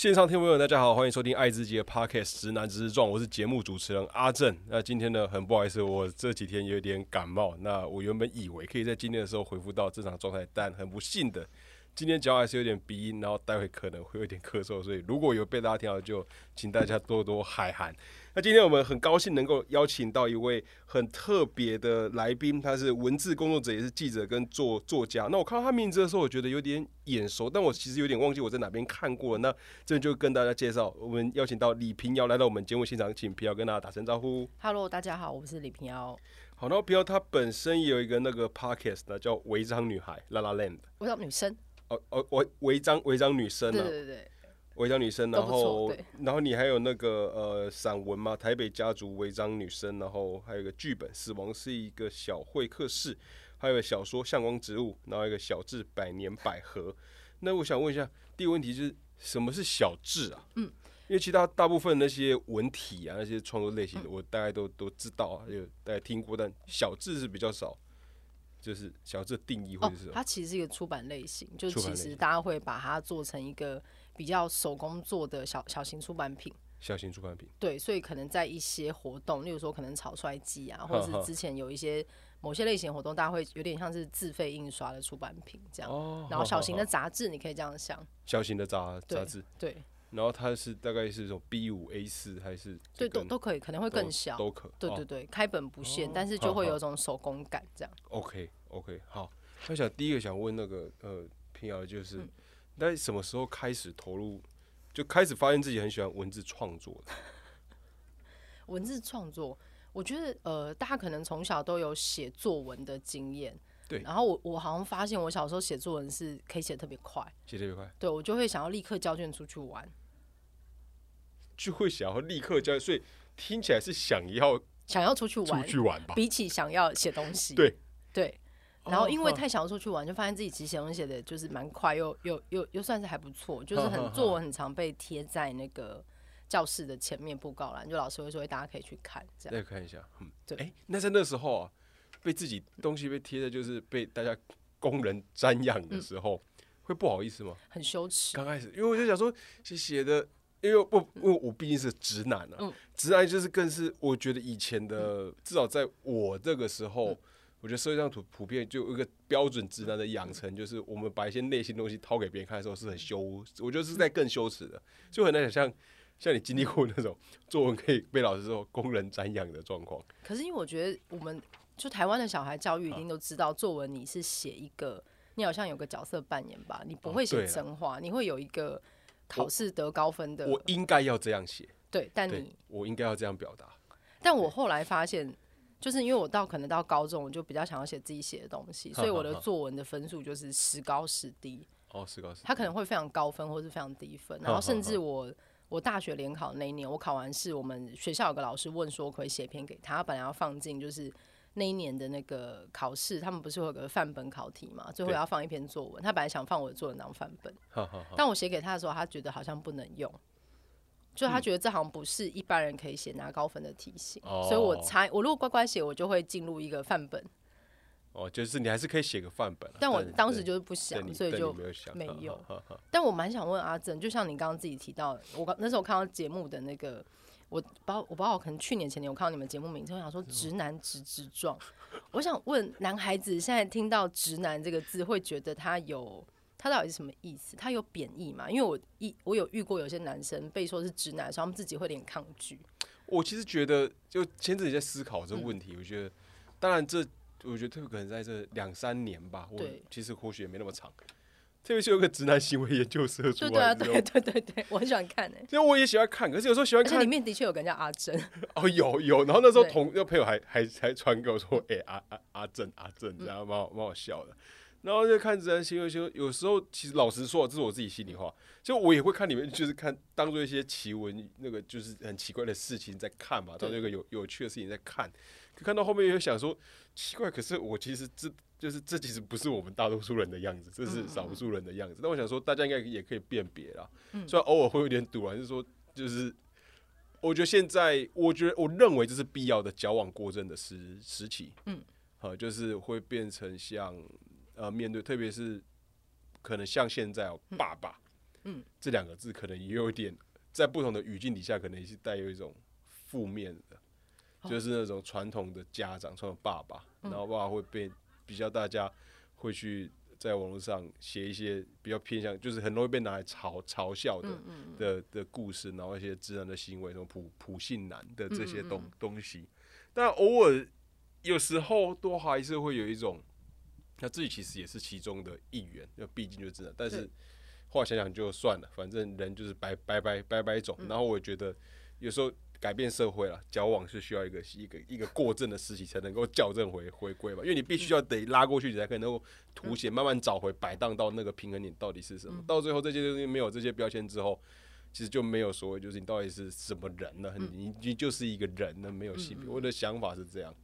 线上听众朋友，大家好，欢迎收听爱自己的 Podcast《直男直撞》，我是节目主持人阿正。那今天呢，很不好意思，我这几天有点感冒。那我原本以为可以在今天的时候恢复到正常状态，但很不幸的，今天脚还是有点鼻音，然后待会可能会有点咳嗽，所以如果有被大家听到，就请大家多多海涵。那今天我们很高兴能够邀请到一位很特别的来宾，他是文字工作者，也是记者跟作作家。那我看到他名字的时候，我觉得有点眼熟，但我其实有点忘记我在哪边看过。那这就跟大家介绍，我们邀请到李平遥来到我们节目现场，请平遥跟大家打声招呼。Hello，大家好，我是李平遥。好，然后平遥他本身也有一个那个 podcast 呢，叫《违章女孩》La La Land。女生，哦哦，违违章违章女生对啊，对对，违章女生，都不错然后对然后你还有那个呃散文嘛，《台北家族违章女生》，然后还有一个剧本《死亡是一个小会客室》，还有一个小说《向光植物》，然后一个小智百年百合。那我想问一下，第一个问题就是什么是小智啊？嗯，因为其他大部分那些文体啊，那些创作类型的，我大概都都知道啊，有大概听过，但小智是比较少。就是小智定义或者是什，么？它其实是一个出版类型，就其实大家会把它做成一个比较手工做的小小型出版品。小型出版品。对，所以可能在一些活动，例如说可能草率季啊，或者是之前有一些某些类型活动，大家会有点像是自费印刷的出版品这样。哦然后小型的杂志，你可以这样想，小型的杂对杂志，对然后它是大概是这种 B 五 A 四还是对，都都可以，可能会更小。都可。哦对对对，开本不限，哦但是就会有一种手工感这样。OK OK，好。我想第一个想问那个呃平遥，就是嗯你在什么时候开始投入，就开始发现自己很喜欢文字创作的？文字创作，我觉得呃，大家可能从小都有写作文的经验。对然后我我好像发现，我小时候写作文是可以写得特别快，写特别快，对我就会想要立刻交卷出去玩。就会想要立刻交，所以听起来是想要想要出去玩出玩，去玩吧？比起想要写东西，对对。然后因为哦太想要出去玩，就发现自己其实写东西写的就是蛮快，又又又又算是还不错，就是很作文很常被贴在那个教室的前面布告栏，就老师会说大家可以去看这样。再看一下，嗯，对哎、那在那时候啊，被自己东西被贴的，就是被大家工人瞻仰的时候，会不好意思吗？很羞耻，刚开始，因为我就想说，写写的，因为不，因为我毕竟是直男啊，嗯。直男就是更是我觉得以前的，至少在我这个时候，我觉得社会上普普遍就有一个标准直男的养成，就是我们把一些内心东西掏给别人看的时候是很羞，我觉得是在更羞耻的，就很难想象。像你经历过那种作文可以被老师说工人瞻仰的状况，可是因为我觉得我们就台湾的小孩教育一定都知道，作文你是写一个，你好像有个角色扮演吧，你不会写对啊。真话，你会有一个考试得高分的，我应该要这样写，对，但你，我应该要这样表达。但我后来发现，就是因为我到可能到高中，我就比较想要写自己写的东西，所以我的作文的分数就是时高时低，哦，时高时。他可能会非常高分或是非常低分，然后 甚至我。我大学联考那一年，我考完试，我们学校有个老师问说，可以写一篇给他，他本来要放进就是那一年的那个考试，他们不是会有个范本考题嘛，最后要放一篇作文，他本来想放我的作文当范本。但我写给他的时候，他觉得好像不能用，就他觉得这好像不是一般人可以写拿高分的题型，哦所以我猜我如果乖乖写，我就会进入一个范本，哦，就是你还是可以写个范本啊，但我当时就是不想，所以就没有但我蛮想问阿正，就像你刚刚自己提到，我刚那时候看到节目的那个，我包我包我可能去年前年我看到你们节目名称，我想说直男直直撞，我想问男孩子现在听到直男这个字，会觉得他有他到底是什么意思？他有贬义吗？因为我一我有遇过有些男生被说是直男的时候，他们自己会有点抗拒。我其实觉得，就前阵子在思考这个问嗯题，我觉得，当然这，我觉得特别可能在这两三年吧，我对其实或许也没那么长，特别是有个直男行为研究社出对对啊，来对，对对对，我很喜欢看诶、欸。因为我也喜欢看，可是有时候喜欢看里面的确有个人叫阿珍，哦，有有，然后那时候同那朋友还还还传给我说，哎、阿阿阿珍阿珍，这样蛮好蛮好笑的。然后就看自然新闻新闻，有时候其实老实说，这是我自己心里话，就我也会看里面，就是看当做一些奇闻，那个就是很奇怪的事情在看嘛，当做一个有有趣的事情在看。可看到后面又想说，奇怪，可是我其实这就是这其实不是我们大多数人的样子，这是少数人的样子。那我想说，大家应该也可以辨别啦，虽然偶尔会有点堵啊，就是说就是。我觉得现在，我觉得我认为这是必要的矫枉过正的时时期，嗯，好，就是会变成像呃面对，特别是可能像现在哦，爸爸嗯，这两个字可能也有一点在不同的语境底下，可能也是带有一种负面的，哦就是那种传统的家长，传统爸爸，嗯。然后爸爸会被比较大家会去在网络上写一些比较偏向，就是很容易被拿来嘲嘲笑的、嗯嗯嗯，的的故事，然后一些自然的行为，什么普普信男的这些东东西，但偶尔有时候都还是会有一种，他自己其实也是其中的一员，那毕竟就是直男，但是对。后来想想就算了，反正人就是拜拜拜拜拜种，嗯。然后我觉得有时候。改变社会了，交往是需要一个一个一个过正的时期才能够校正回回归吧，因为你必须要得拉过去，你才可能够凸显，慢慢找回摆荡到那个平衡点到底是什么。到最后这些东西没有这些标签之后，其实就没有所谓，就是你到底是什么人呢？你你就是一个人呢，没有性别。我的想法是这样，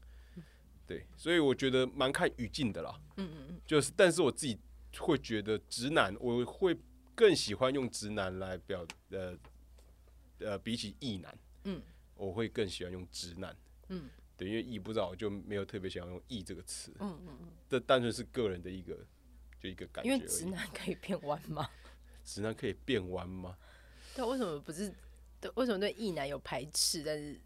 对，所以我觉得蛮看语境的啦。嗯嗯嗯，就是，但是我自己会觉得直男，我会更喜欢用直男来表呃呃，比起异男，嗯，我会更喜欢用直男，嗯，对，因为异不知道，我就没有特别想要用异这个词，嗯嗯嗯，这单纯是个人的一个就一个感觉。因为直男可以变弯吗？直男可以变弯吗？对，为什么不是？对，为什么对异男有排斥？但是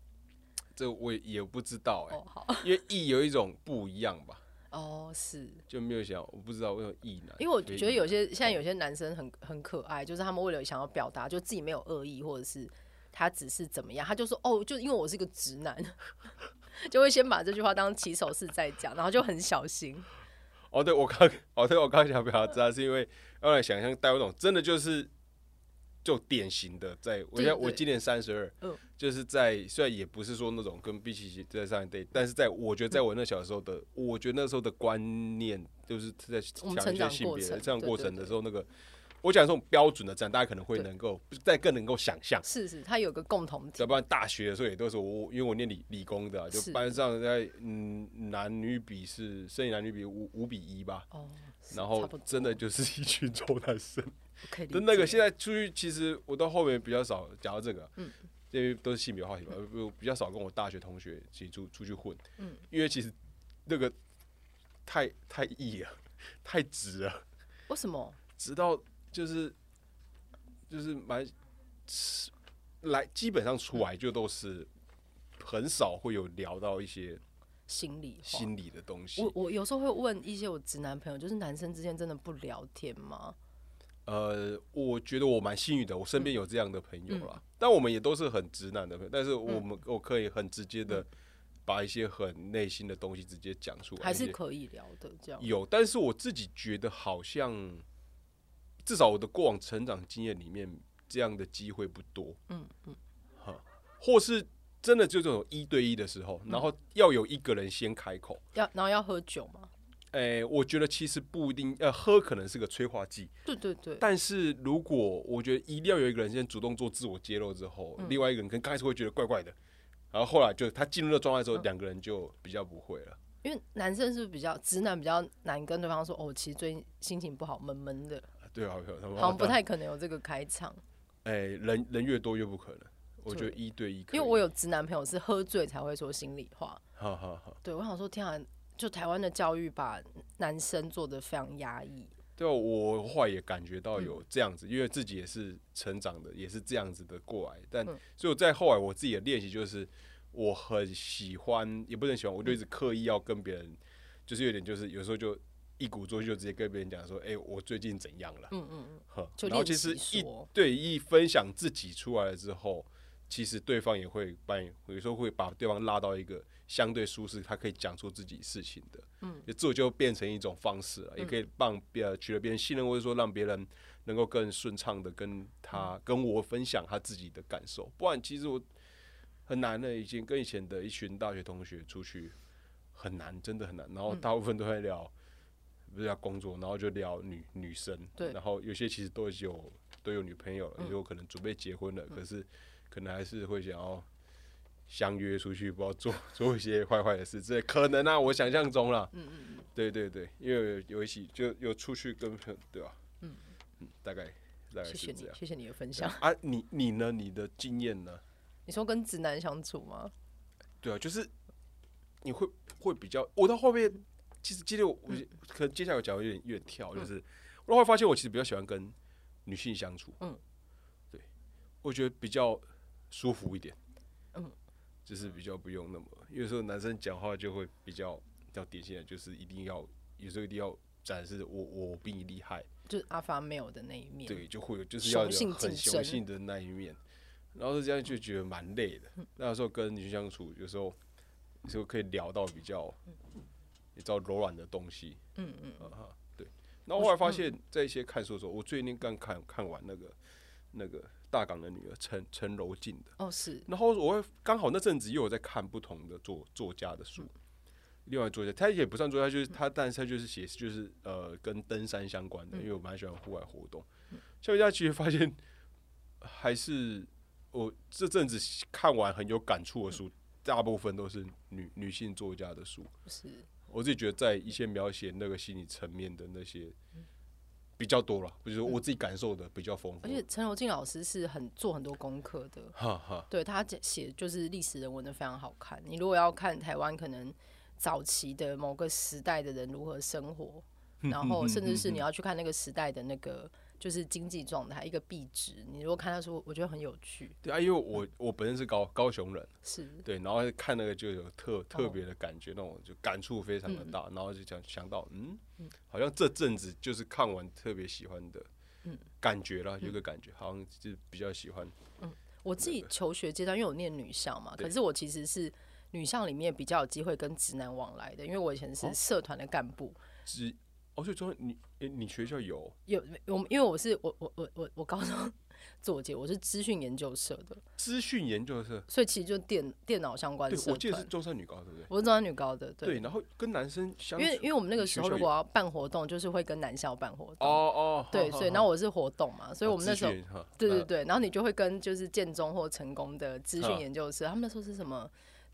这我也也不知道哎、哦好因为异有一种不一样吧，哦是，就没有想，我不知道为什么异男，因为我觉得有些现在有些男生很很可爱，就是他们为了想要表达，就自己没有恶意，或者是他只是怎么样，他就说哦，就因为我是个直男，就会先把这句话当起手式在讲，然后就很小心。哦，对我刚哦，对我刚想表达是因为后来想象带有那种真的就是就典型的在，我现在对对我今年三十二嗯，就是在虽然也不是说那种跟比起在上一代，但是在我觉得在我那小时候的，我觉得那时候的观念就是在我们讲一些成长性别的过程对对成长过程的时候，那个我讲这种标准的站，大家可能会能够再更能够想象。是是，他有个共同点要，不然大学的时候也都是我，因为我念理理工的啊、就班上在嗯男女比是生理男女比五五比一吧，哦，然后真的就是一群 臭男生。可以那个现在出去，其实我到后面比较少讲到这个，嗯因为都是性别话题吧，我比较少跟我大学同学一起出出去混，嗯因为其实那个太太异了，太直了，为什么？直到就是就是蛮来基本上出来就都是很少会有聊到一些心理心理的东西我。我有时候会问一些我直男朋友，就是男生之间真的不聊天吗？呃，我觉得我蛮幸运的，我身边有这样的朋友嗯啦。但我们也都是很直男的朋友，但是我们、我可以很直接的把一些很内心的东西直接讲出来，还是可以聊的这样？有。但是我自己觉得好像，至少我的过往成长经验里面，这样的机会不多。嗯嗯，哈或是真的就这种一对一的时候，嗯然后要有一个人先开口。要然后要喝酒吗？诶、我觉得其实不一定，呃，喝可能是个催化剂，对对对，但是如果我觉得一定要有一个人先主动做自我揭露之后，嗯另外一个人可能刚开始会觉得怪怪的，然后后来就他进入了状态之后，嗯两、个人就比较不会了。因为男生是不是比较直男比较难跟对方说哦，其实最近心情不好，闷闷的，对啊，他们好像不太可能有这个开场。哎、人人越多越不可能。我觉得一对一因为我有直男朋友是喝醉才会说心里话，哈哈哈，对我想说，天啊，就台湾的教育把男生做的非常压抑，对啊，我后来也感觉到嗯有这样子，因为自己也是成长的，也是这样子的过来。但嗯所以我在后来我自己的练习就是，我很喜欢，也不能喜欢，我就一直刻意要跟别人，就是有点就是有时候就一鼓作气就直接跟别人讲说，哎、我最近怎样了。嗯嗯嗯，呵然后其实一对一分享自己出来了之后，其实对方也会把你有时候会把对方拉到一个相对舒适，他可以讲出自己事情的，嗯，就这就变成一种方式了，也可以让别人取得别人信任，或者说让别人能够更顺畅的跟他、嗯。跟我分享他自己的感受，不然其实我很难的，已经跟以前的一群大学同学出去很难，真的很难，然后嗯。大部分都在聊。不是要工作，然后就聊女女生，对然后有些其实都有都有女朋友了，嗯也有可能准备结婚了，可是可能还是会想要相约出去，不知道做 做一些坏坏的事，这可能啊，我想象中啦，嗯嗯嗯，对对对，因为有有一起就有出去跟朋友，对吧、嗯嗯，大概大概谢谢是这样，。你谢谢你的分享。啊，你你呢？你的经验呢？你说跟直男相处吗？对啊，就是你会会比较，我到后面其实接着我我可能接下来我讲有点有点跳，就是我后来发现我其实比较喜欢跟女性相处，嗯，对，我觉得比较舒服一点，嗯，就是比较不用那么，有时候男生讲话就会比较比较典型的，就是一定要有时候一定要展示我我比你厉害，就是阿发 male 的那一面。对，就会有就是要很雄性的那一面，然。后这样就觉得蛮累的。嗯。那有时候跟女性相处，有时候有时候可以聊到比较你知道柔软的东西，嗯嗯，啊哈，对。那后后来发现，在一些看书的时候，我最近刚看看完那个那个大港的女儿陈陈柔静的，哦是，然后我会刚好那阵子又有在看不同的作作家的书，另外作家他也不算作家，就是他，但是他就是写就是呃跟登山相关的，因为我蛮喜欢户外活动。像大家其实发现，还是我这阵子看完很有感触的书，大部分都是女女性作家的书。是我自己觉得在一些描写那个心理层面的那些比较多了，就是我自己感受的比较丰富而。且陈柔静老师是很做很多功课的，哈哈，对他写就是历史人文的非常好看。你如果要看台湾可能早期的某个时代的人如何生活，然后甚至是你要去看那个时代的那个就是经济状态，一个币值，你如果看到说，我觉得很有趣。对啊，因为我我本身是高高雄人，是，对，然后看那个就有特特别的感觉，那种就感触非常的大，然后就想想到，嗯，好像这阵子就是看完特别喜欢的，感觉啦，有个感觉，好像就是比较喜欢，嗯我自己求学阶段，因为我念女校嘛，可是我其实是女校里面比较有机会跟直男往来的，因为我以前哦。是社团的干部。只哦，所以说你诶，你学校有有我们，因为我是我我我我我高中 做节，我是资讯研究社的，资讯研究社，所以其实就电电脑相关对，社我记得是。中山女高，对不对？我是中山女高的，对。对，然后跟男生相，因为因为我们那个时候如果要办活动，就是会跟男校办活哦动，哦哦，对，所以然后我是活动嘛，所以我们那时候对对对，然后你就会跟就是建中或成功的资讯嗯研究社，他们那时候是什么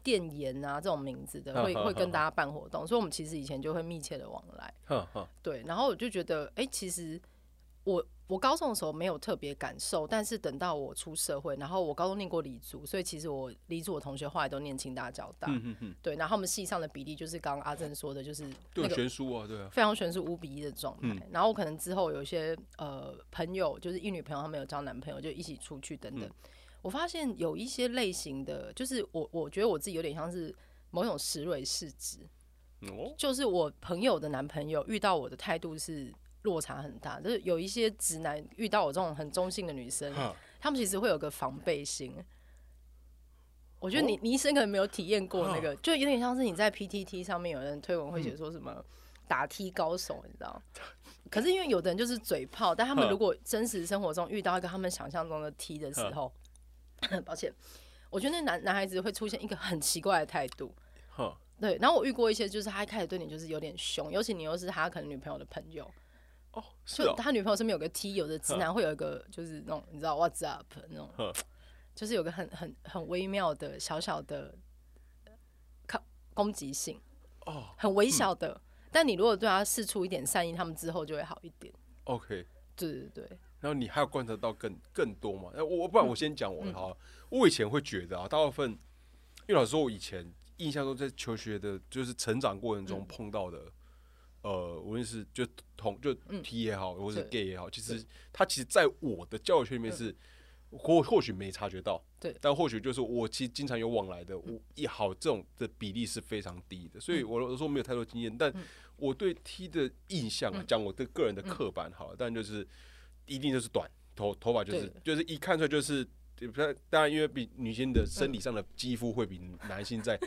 电研啊这种名字的，会 会跟大家办活动，所以我们其实以前就会密切的往来。对，然后我就觉得，哎、其实我我高中的时候没有特别感受，但是等到我出社会，然后我高中念过理组，所以其实我理组的同学后来都念清大、交大，嗯对，然后我们系上的比例就是刚刚阿正说的，就是对，那个悬殊啊，对啊，非常悬殊五比一的状态。嗯然后可能之后有一些呃朋友，就是一女朋友，他们有交男朋友，就一起出去等嗯等。我发现有一些类型的，就是我我觉得我自己有点像是某种石蕊试纸，哦，就是我朋友的男朋友遇到我的态度是落差很大，就是有一些直男遇到我这种很中性的女生，他们其实会有个防备心。我觉得你哦你一生可能没有体验过那个，就有点像是你在 PTT 上面有人推文会写说什么打踢高手，你知道？可是因为有的人就是嘴炮，但他们如果真实生活中遇到一个他们想象中的踢的时候，抱歉，我觉得那男男孩子会出现一个很奇怪的态度。哈，对，然后我遇过一些，就是他一开始对你就是有点凶，尤其你又是他可能女朋友的朋友，哦，是哦，就他女朋友身边有个 T，有的直男会有一个就是那种你知道 What's up 那种，就是有个很很很微妙的小小的抗攻击性，哦很微小的。但你如果对他示出一点善意，他们之后就会好一点。，OK。对对对，然后你还要观察到更更多嘛？那，我不然我先讲我的好了。我以前会觉得啊，大部分，因为老实说，我以前印象中在求学的，就是成长过程中碰到的，呃，无论是就同就 T 也好，或是 gay 也好，其实他其实在我的教育圈里面是。或或许没察觉到，对。但或许就是我其实经常有往来的，我一好这种的比例是非常低的，所以我有时候没有太多经验，但我对 T 的印象啊，讲我对个人的刻板好了，但就是一定就是短头头发就是就是一看出来就是，当然因为比女性的生理上的肌肤会比男性在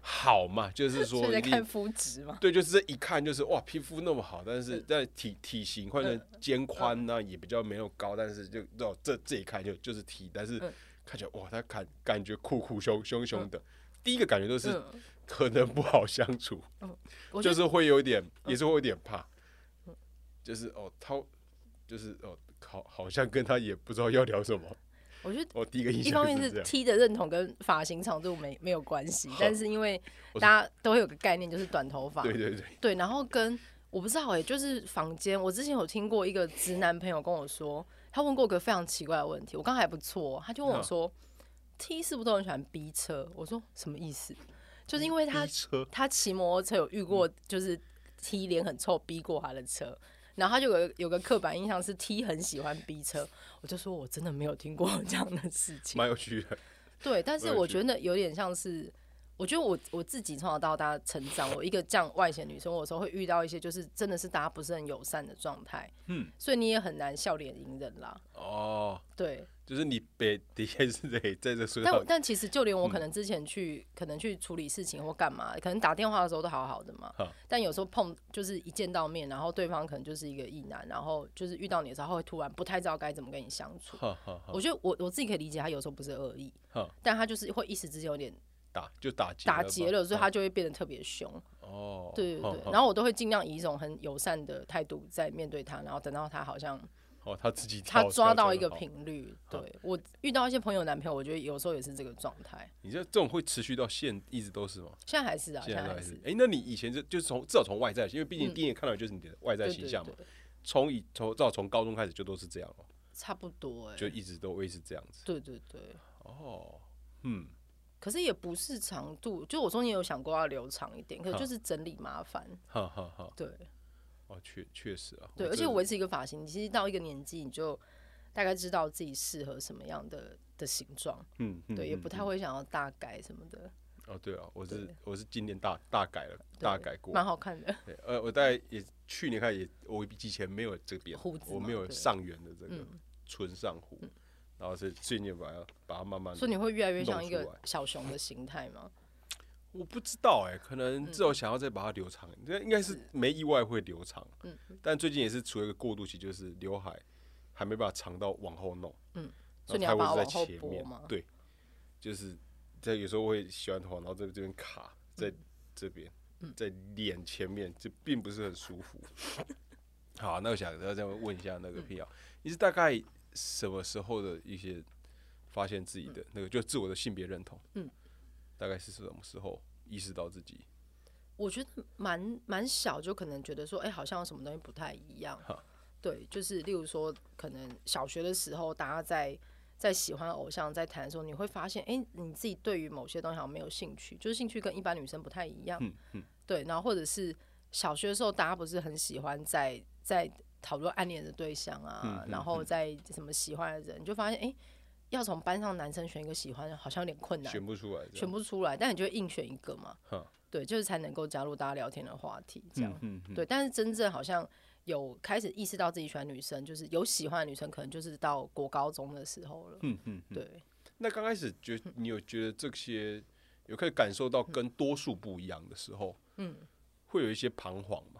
好嘛，就是说一定看肤质嘛。对，就是这一看就是哇，皮肤那么好，但是在体体型或者嗯。肩宽呢、也比较没有高，但是就哦这这一看就就是体但是嗯。看起来哇，他感感觉酷酷凶凶凶的，第一个感觉都是嗯，可能不好相处，就是会有一点，也是会有点怕，就是哦，他就是哦，好，好像跟他也不知道要聊什么。我觉得我第一个印一方面是。T 的认同跟发型长度没没有关系，但是因为大家都会有个概念，就是短头发。对对对，对，然后跟我不知道哎、就是房间，我之前有听过一个直男朋友跟我说，他问过一个非常奇怪的问题，我刚还不错哦，他就问我嗯说、t 是不是都很喜欢逼车？我说什么意思？就是因为他他骑摩托车有遇过，就是 T 脸很臭逼过他的车，然后他就有个有个刻板印象是 T 很喜欢 B 车，我就说我真的没有听过 这样的事情。蛮有趣的。对，但是我觉得有点像是，我觉得我我自己从小到大成长，我一个这样外显女生，我有时候会遇到一些就是真的是大家不是很友善的状态，嗯，所以你也很难笑脸迎人啦。哦，对，就是你得的确是得在这说但，但其实就连我可能之前去、可能去处理事情或干嘛，可能打电话的时候都好好的嘛，但有时候碰就是一见到面，然后对方可能就是一个异男，然后就是遇到你的时候，他会突然不太知道该怎么跟你相处。我觉得我我自己可以理解，他有时候不是恶意，但他就是会一时之间有点打就打结打结了，所以他就会变得特别凶。哦，对对对，然后我都会尽量以一种很友善的态度在面对他，然后等到他好像哦他自己他抓到一个，频率。好对我遇到一些朋友男朋友，我觉得有时候也是这个状态，你这这种会持续到现一直都是吗？现在还是啊，现现在还是。。哎，那你以前就就是从至少从外在，因为毕竟嗯第一眼看到的就是你的外在形象嘛，对从以从至少从高中开始就都是这样哦，差不多哎、就一直都会是这样子。对对对，哦，嗯，可是也不是长度，就我中间有想过要留长一点，可是就是整理麻烦。哈哈哈，对哦，确确实啊，对，而且维持一个发型，你其实到一个年纪，你就大概知道自己适合什么样的的形状，嗯，嗯对，也嗯不太会想要大改什么的，哦，对啊，我是我是今年大大改了，大改过，蛮好看的。对，呃，我大概也去年开始也，我以前没有这边胡子我没有上圆的这个嗯纯上胡，然后是最近把它把它慢慢地，所以你会越来越像一个小熊的形态吗？我不知道哎、可能嗯至少想要再把它留长，这、应该是没意外会留长，嗯。但最近也是处于一个过渡期，就是刘海还没把它长到往后弄，嗯。然后所以你要把它会往后是在前面对，就是在有时候会洗完头，然后在这边卡在这边，嗯。在脸前面，这并不是很舒服。好，那我想要这样问一下那个嗯。P 啊，你是大概什么时候的一些发现自己的那个就自我的性别认同？嗯，大概是什么时候意识到自己？我觉得蛮蛮小，就可能觉得说，哎、好像有什么东西不太一样哈。对，就是例如说，可能小学的时候，大家在在喜欢偶像在谈的时候，你会发现，哎、你自己对于某些东西好像没有兴趣，就是兴趣跟一般女生不太一样。嗯嗯，对，然后或者是小学的时候，大家不是很喜欢在在讨论暗恋的对象啊，嗯嗯然后再什么喜欢的人，你就发现，哎、要从班上男生选一个喜欢的，好像有点困难。选不出来选不出来，但你就会硬选一个嘛哈。对，就是才能够加入大家聊天的话题，这样。对，但是真正好像有开始意识到自己喜欢女生，就是有喜欢的女生，可能就是到国高中的时候了。嗯嗯，嗯对，那刚开始觉你有觉得这些有可以感受到跟多数不一样的时候，嗯，会有一些彷徨嘛？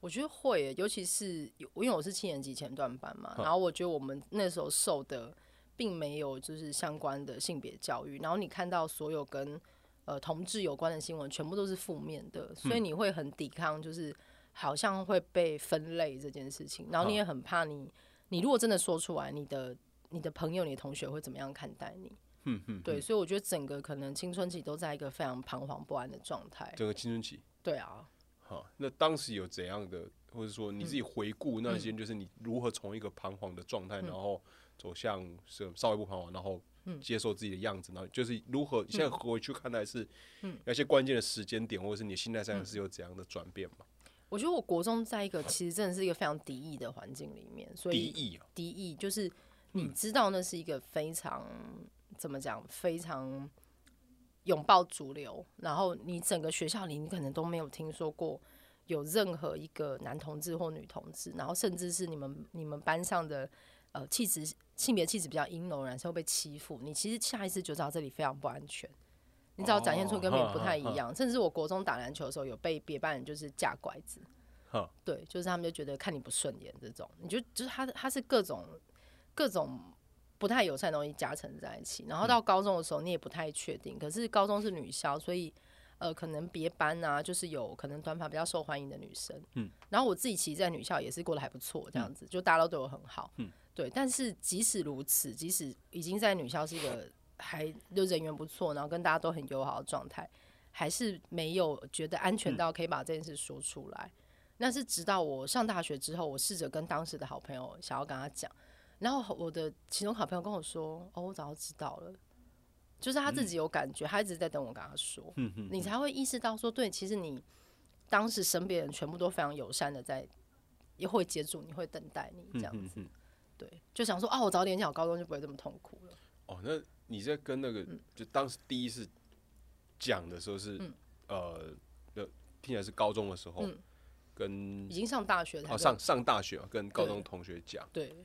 我觉得会，尤其是有因为我是七年级前段班嘛，然后我觉得我们那时候受的并没有就是相关的性别教育，然后你看到所有跟呃同志有关的新闻，全部都是负面的，所以你会很抵抗，就是好像会被分类这件事情，然后你也很怕你，你如果真的说出来，你的你的朋友、你的同学会怎么样看待你？嗯嗯，对，所以我觉得整个可能青春期都在一个非常彷徨不安的状态。整个青春期。对啊，好，那当时有怎样的，或者说你自己回顾那嗯。些，就是你如何从一个彷徨的状态，然后走向是稍微不彷徨，然后嗯。接受自己的样子，然后就是如何现在回去看待是，那些关键的时间点，或者是你心态嗯。上是有怎样的转变嘛？我觉得我国中在一个其实真的是一个非常敌意的环境里面，所以敌意啊，敌意就是你知道那是一个非常怎么讲，非常拥抱主流，然后你整个学校里你可能都没有听说过有任何一个男同志或女同志，然后甚至是你们你们班上的呃气质性别气质比较阴柔的男生会被欺负，你其实下意识就知道这里非常不安全。你只要展现出跟别人不太一样，甚至我国中打篮球的时候有被别班人就是架拐子，对，就是他们就觉得看你不顺眼这种，你就就是他他是各种各种不太友善的东西加成在一起，然后到高中的时候你也不太确定，可是高中是女校，所以呃可能别班啊就是有可能短发比较受欢迎的女生，嗯，然后我自己其实，在女校也是过得还不错，这样子、就大家都对我很好，嗯，对，但是即使如此，即使已经在女校是一个还就人缘不错，然后跟大家都很友好的状态，还是没有觉得安全到可以把这件事说出来。那是直到我上大学之后，我试着跟当时的好朋友想要跟他讲，然后我的其中好朋友跟我说：“哦，我早就知道了。”就是他自己有感觉，他一直在等我跟他说，你才会意识到说，对，其实你当时身边人全部都非常友善的在也会接住你，会等待你这样子。对，就想说啊，我早点讲高中就不会这么痛苦了。哦，那你在跟那个、嗯就当时第一次讲的时候是、嗯呃，呃听起来是高中的时候，嗯跟已经上大学才跟哦上上大学、啊、跟高中同学讲，对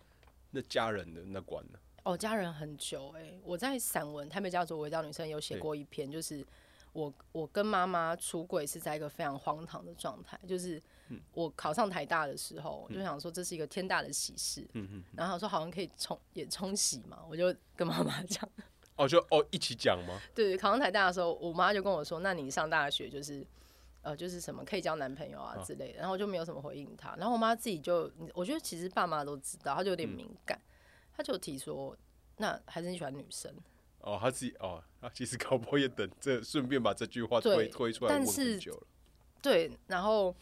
那家人的那关呢？哦，家人很久哎、我在散文《台北家族围绕女生》有写过一篇，就是我我跟妈妈出轨是在一个非常荒唐的状态，就是嗯我考上台大的时候，我就想说这是一个天大的喜事，嗯嗯，然后说好像可以冲也冲喜嘛，我就跟妈妈讲，哦，就哦一起讲吗？对，考上台大的时候，我妈就跟我说，那你上大学就是。呃，就是什么可以交男朋友啊啊之类的，然后我就没有什么回应他。然后我妈自己就，我觉得其实爸妈都知道，她就有点嗯敏感，她就提说，那还是你喜欢女生。哦，他自己哦，他其实搞不好也等这顺便把这句话推推出来问但是很久了。对，然后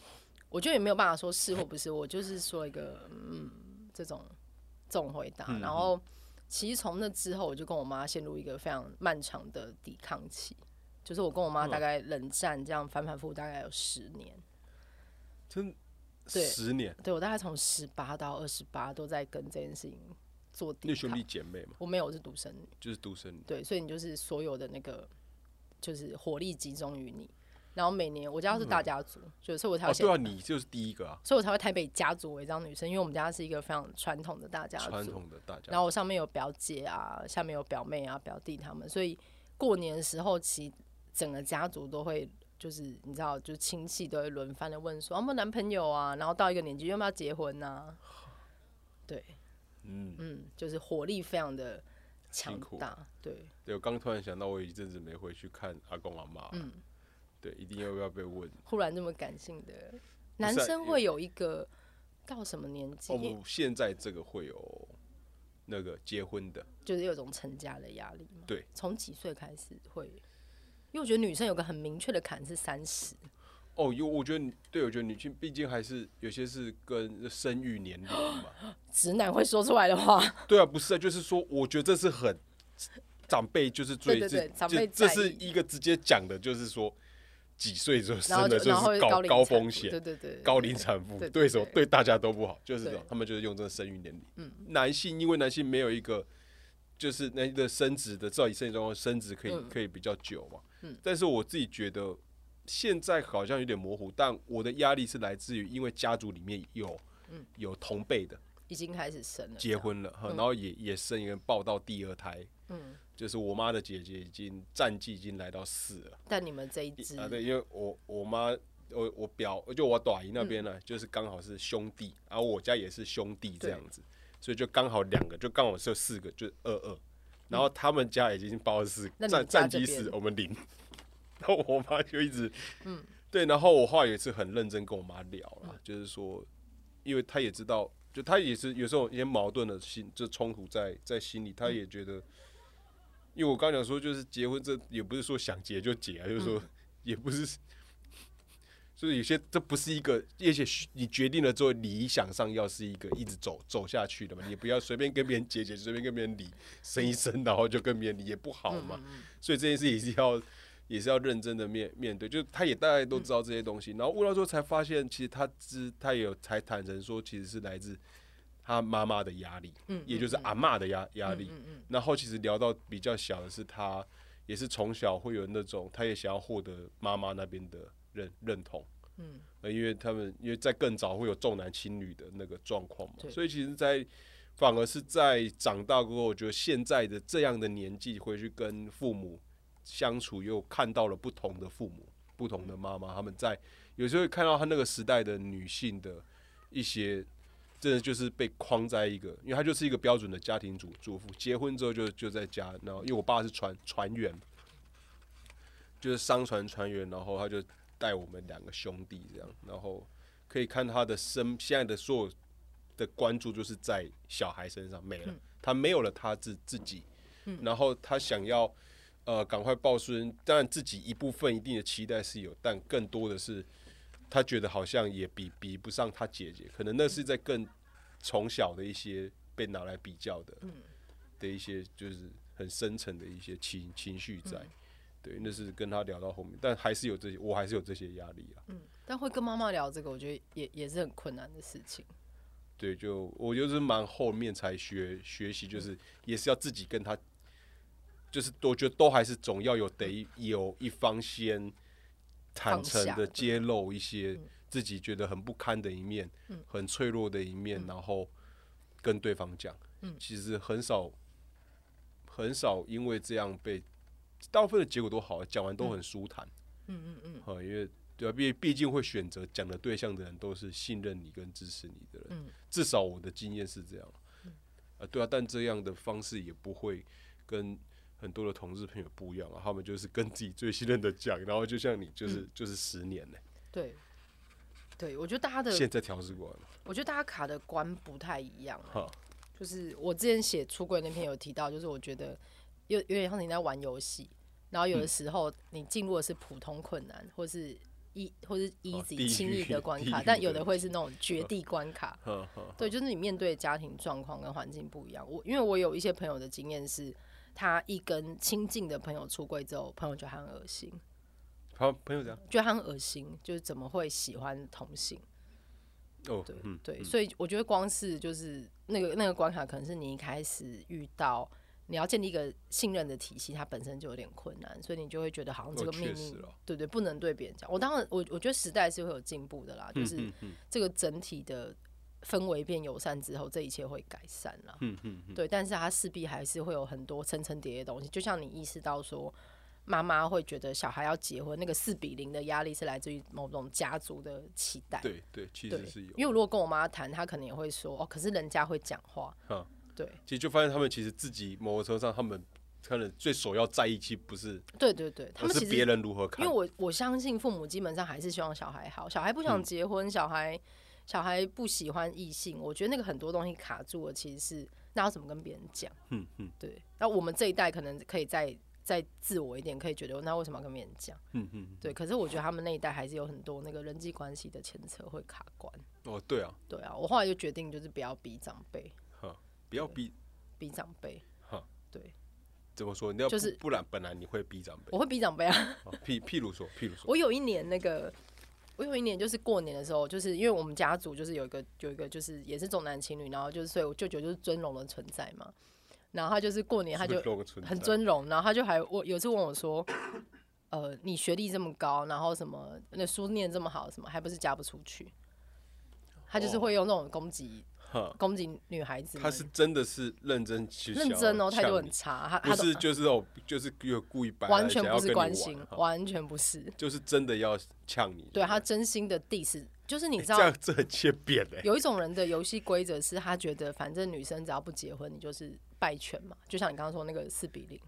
我就也没有办法说是或不是，我就是说一个嗯这种这种回答。嗯然后其实从那之后，我就跟我妈陷入一个非常漫长的抵抗期，就是我跟我妈嗯大概冷战，这样反反复复大概有十年。真对十年，对我大概从十八到二十八都在跟这件事情做抵抗你有兄弟。姐妹嘛？我没有，我是独生女。就是独生女。对，所以你就是所有的那个就是火力集中于你。然后每年我家是大家族，就所以我才哦，会写对啊，你就是第一个啊，所以我才会台北家族违章女生，因为我们家是一个非常传统的大家传族。统的大家然后我上面有表姐啊，下面有表妹啊、表弟他们，所以过年的时候，其实整个家族都会就是你知道，就亲戚都会轮番的问说，有没有男朋友啊？然后到一个年纪，要不要结婚呐、对，嗯，嗯，就是火力非常的强大，对，对我刚突然想到，我有一阵子没回去看阿公阿妈，嗯，对，一定要不要被问？忽然这么感性的男生会有一个到什么年纪，哦，不，现在这个会有那个结婚的，就是有一种成家的压力嘛？对，从几岁开始会？因为我觉得女生有个很明确的坎是三十，哦，有我觉得女，对我觉得女性毕竟还是有些是跟生育年龄嘛，直男会说出来的话，对啊，不是啊，就是说，我觉得这是很长辈就是最这这这是一个直接讲的，就是说几岁就生的就是高高风险，对对对，高龄产妇对什么对对大家都不好，就是他们就是用这个生育年龄。嗯男性因为男性没有一个就是那个生殖的，照以身体状况生殖可以、嗯可以比较久嘛。嗯但是我自己觉得现在好像有点模糊，但我的压力是来自于因为家族里面有、嗯有同辈的已经开始生了，结，婚了，哈嗯然后也也生一个抱到第二胎，嗯，就是我妈的姐姐已经战绩已经来到四了。但你们这一支啊，对，因为我我妈，我我表就我短姨那边嗯呢，就是刚好是兄弟，然后我家也是兄弟这样子，所以就刚好两个，就刚好是四个，就二二，然后他们家已经包了四战战绩这边是我们零，然后我妈就一直嗯。对，然后我后来有一次很认真跟我妈聊了，就是说，因为她也知道，就她也是有时候一些矛盾的心，就冲突在在心里，她也觉得，因为我刚讲说，就是结婚这也不是说想结就结啊，就是说也不是，就是有些这不是一个，而且你决定了之后，理想上要是一个一直走走下去的嘛，你不要随便跟别人结结，随便跟别人离，生一生，然后就跟别人离也不好嘛，所以这件事也是要。也是要认真的面面对，就他也大概都知道这些东西，然后问到之后才发现，其实他知他也有才坦诚说，其实是来自他妈妈的压力，嗯也就是阿嬷的压压力。嗯嗯然后其实聊到比较小的是他，也是从小会有那种，他也想要获得妈妈那边的认认同，嗯呃，因为他们因为在更早会有重男轻女的那个状况嘛，所以其实，在反而是在长大过后，我觉得现在的这样的年纪回去跟父母相处，又看到了不同的父母、不同的妈妈，他们在有时候会看到他那个时代的女性的一些。真的就是被框在一个，因为她就是一个标准的家庭主主妇，结婚之后就就在家，然后因为我爸是船船员，就是商船船员，然后他就带我们两个兄弟这样，然后可以看他的生现在的所有的关注就是在小孩身上没了，他没有了他自自己，然后他想要呃赶快抱孙，当然自己一部分一定的期待是有，但更多的是他觉得好像也比比不上他姐姐，可能那是在更从小的一些被拿来比较的，的一些就是很深层的一些情情绪在。对，那是跟他聊到后面，但还是有这些，我还是有这些压力啊。嗯，但会跟妈妈聊这个，我觉得也也是很困难的事情。对，就我就是蛮后面才学学习，就是也是要自己跟他，就是我觉得都还是总要有得有一方先坦诚的揭露一些自己觉得很不堪的一面，很脆弱的一面，然后跟对方讲。嗯其实很少很少因为这样被，大部分的结果都好，讲完都很舒坦。嗯嗯嗯。好，因为。对啊，毕毕竟会选择讲的对象的人都是信任你跟支持你的人，嗯，至少我的经验是这样，啊，对啊，但这样的方式也不会跟很多的同事朋友不一样啊，他们就是跟自己最信任的讲，然后就像你就是就是十年呢，对，对我觉得大家的现在调试过来了，我觉得大家卡的关不太一样，哈，就是我之前写出轨那篇有提到，就是我觉得有有点像你在玩游戏，然后有的时候你进入的是普通困难，或是。一或是 easy 轻易的关卡，但有的会是那种绝地关卡。对，就是你面对家庭状况跟环境不一样。我因为我有一些朋友的经验是，他一跟亲近的朋友出柜之后，朋友觉得很恶心。好，朋友这样觉得很恶心，就是怎么会喜欢同性？哦，对，对，所以我觉得光是就是那个那个关卡，可能是你一开始遇到。你要建立一个信任的体系，它本身就有点困难，所以你就会觉得好像这个秘密，对对，不能对别人讲。我当然，我我觉得时代是会有进步的啦，就是这个整体的氛围变友善之后，这一切会改善啦。嗯嗯，对，但是它势必还是会有很多层层叠叠的东西。就像你意识到说，妈妈会觉得小孩要结婚，那个四比零的压力是来自于某种家族的期待。对对，其实是有。因为我如果跟我妈谈，她可能也会说，哦，可是人家会讲话。对，其实就发现他们其实自己某个程度上，他们可能最首要在意，其实不是对对对，他们是别人如何看。因为我我相信父母基本上还是希望小孩好，小孩不想结婚，小孩小孩不喜欢异性，我觉得那个很多东西卡住了，其实是那要怎么跟别人讲？嗯嗯，对。那我们这一代可能可以再再自我一点，可以觉得那为什么要跟别人讲？嗯嗯，对。可是我觉得他们那一代还是有很多那个人际关系的牵扯会卡关。哦，对啊，对啊，我后来就决定就是不要逼长辈。不要逼逼长辈，哈，对，怎么说？你要就是不然，本来你会逼长辈，我会逼长辈啊。譬譬如说，譬如说，我有一年那个，我有一年就是过年的时候，就是因为我们家族就是有一个有一个就是也是重男轻女，然后就是所以我舅舅就是尊荣的存在嘛。然后他就是过年他就很尊荣，然后他就还我有次问我说，呃，你学历这么高，然后什么那书念这么好，什么还不是嫁不出去？他就是会用那种攻击。攻击女孩子，他是真的是认真去认真哦，态度很差。他不是就是哦，就是有故意摆，完全不是关心，完全不是，就是真的要呛你。对他真心的 diss，就是你知道，这样这很切扁哎。有一种人的游戏规则是他觉得，反正女生只要不结婚，你就是败犬嘛。就像你刚刚说那个四比零，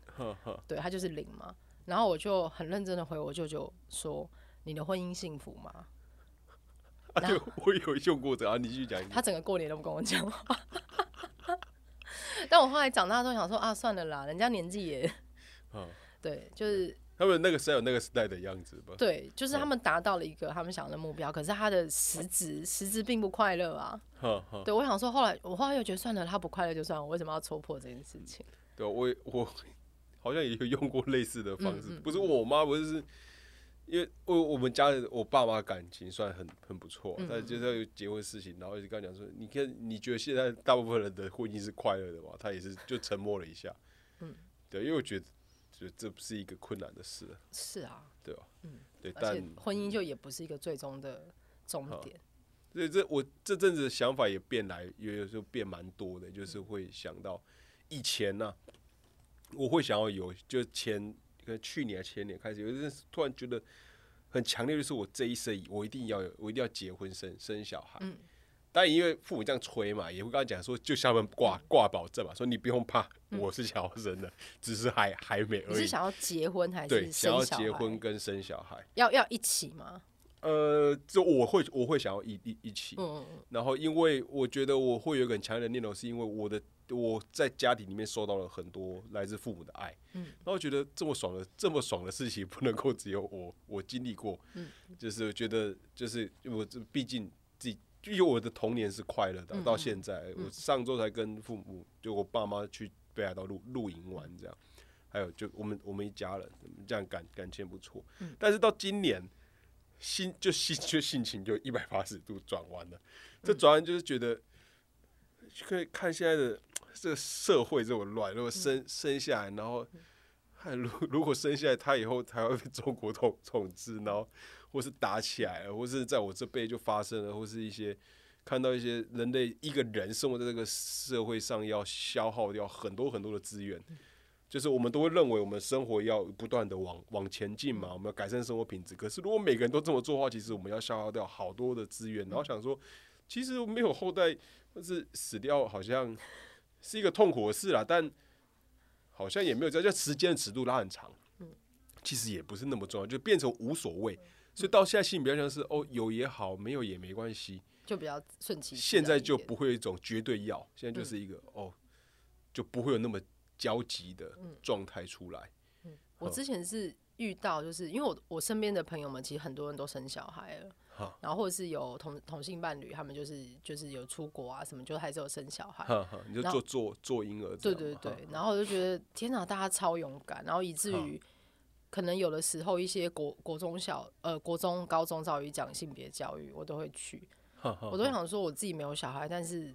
对他就是零嘛。然后我就很认真的回我舅舅说：“你的婚姻幸福吗？”对，我有用过这啊，你继续讲。他整个过年都不跟我讲话，但我后来长大之后想说啊，算了啦，人家年纪也，嗯，对，就是他们那个时代有那个时代的样子吧。对，就是他们达到了一个他们想要的目标，可是他的实质实质并不快乐啊。对，我想说，后来我后来又觉得算了，他不快乐就算了，我为什么要戳破这件事情？对，我我好像也有用过类似的方式，不是我妈，不是。因为我我们家我爸妈感情算很很不错，但就是结婚事情，然后就跟他讲说，你看你觉得现在大部分人的婚姻是快乐的吗？他也是就沉默了一下，嗯，对，因为我觉得觉得这不是一个困难的事，是啊，对吧？嗯，对，但婚姻就也不是一个最终的终点，所以这我这阵子想法也变来，也有时候变蛮多的，就是会想到以前呢，我会想要有就前。跟去年前年开始，有一阵突然觉得很强烈，就是我这一生我一定要有，我一定要结婚生生小孩。嗯。但因为父母这样催嘛，也会跟他讲说，就他们挂挂保证嘛，说你不用怕，我是想要生的，只是还还没。你是想要结婚还是对想要结婚跟生小孩？要要一起吗？呃，就我会我会想要一一一起。然后因为我觉得我会有个很强烈的念头，是因为我的。我在家庭里面受到了很多来自父母的爱，嗯，然后觉得这么爽的这么爽的事情不能够只有我我经历过，嗯，就是觉得就是我这毕竟自己因为我的童年是快乐的，到现在我上周才跟父母就我爸妈去北海道露露营玩这样，还有就我们我们一家人这样感感情不错，嗯，但是到今年心就心就心情就一百八十度转弯了，这转弯就是觉得。可以看现在的这个社会这么乱，如果生生下来，然后看如 如果生下来，他以后还会被中国统统治，然后或是打起来了，或是在我这辈就发生了，或是一些看到一些人类一个人生活在这个社会上要消耗掉很多很多的资源。就是我们都会认为我们生活要不断的往往前进嘛，我们要改善生活品质。可是如果每个人都这么做的话，其实我们要消耗掉好多的资源。然后想说，其实没有后代或是死掉，好像是一个痛苦的事啦。但好像也没有这样，时间的尺度拉很长，其实也不是那么重要，就变成无所谓。所以到现在心里比较像是哦，有也好，没有也没关系，就比较顺其。现在就不会有一种绝对要，现在就是一个哦，就不会有那么。焦急的状态出来。嗯，我之前是遇到，就是因为我我身边的朋友们，其实很多人都生小孩了，然后或者是有同同性伴侣，他们就是就是有出国啊什么，就还是有生小孩。你就做做做婴儿。对对对，然后我就觉得天哪，大家超勇敢，然后以至于可能有的时候一些国国中小呃国中高中教育讲性别教育，我都会去，我都想说我自己没有小孩，但是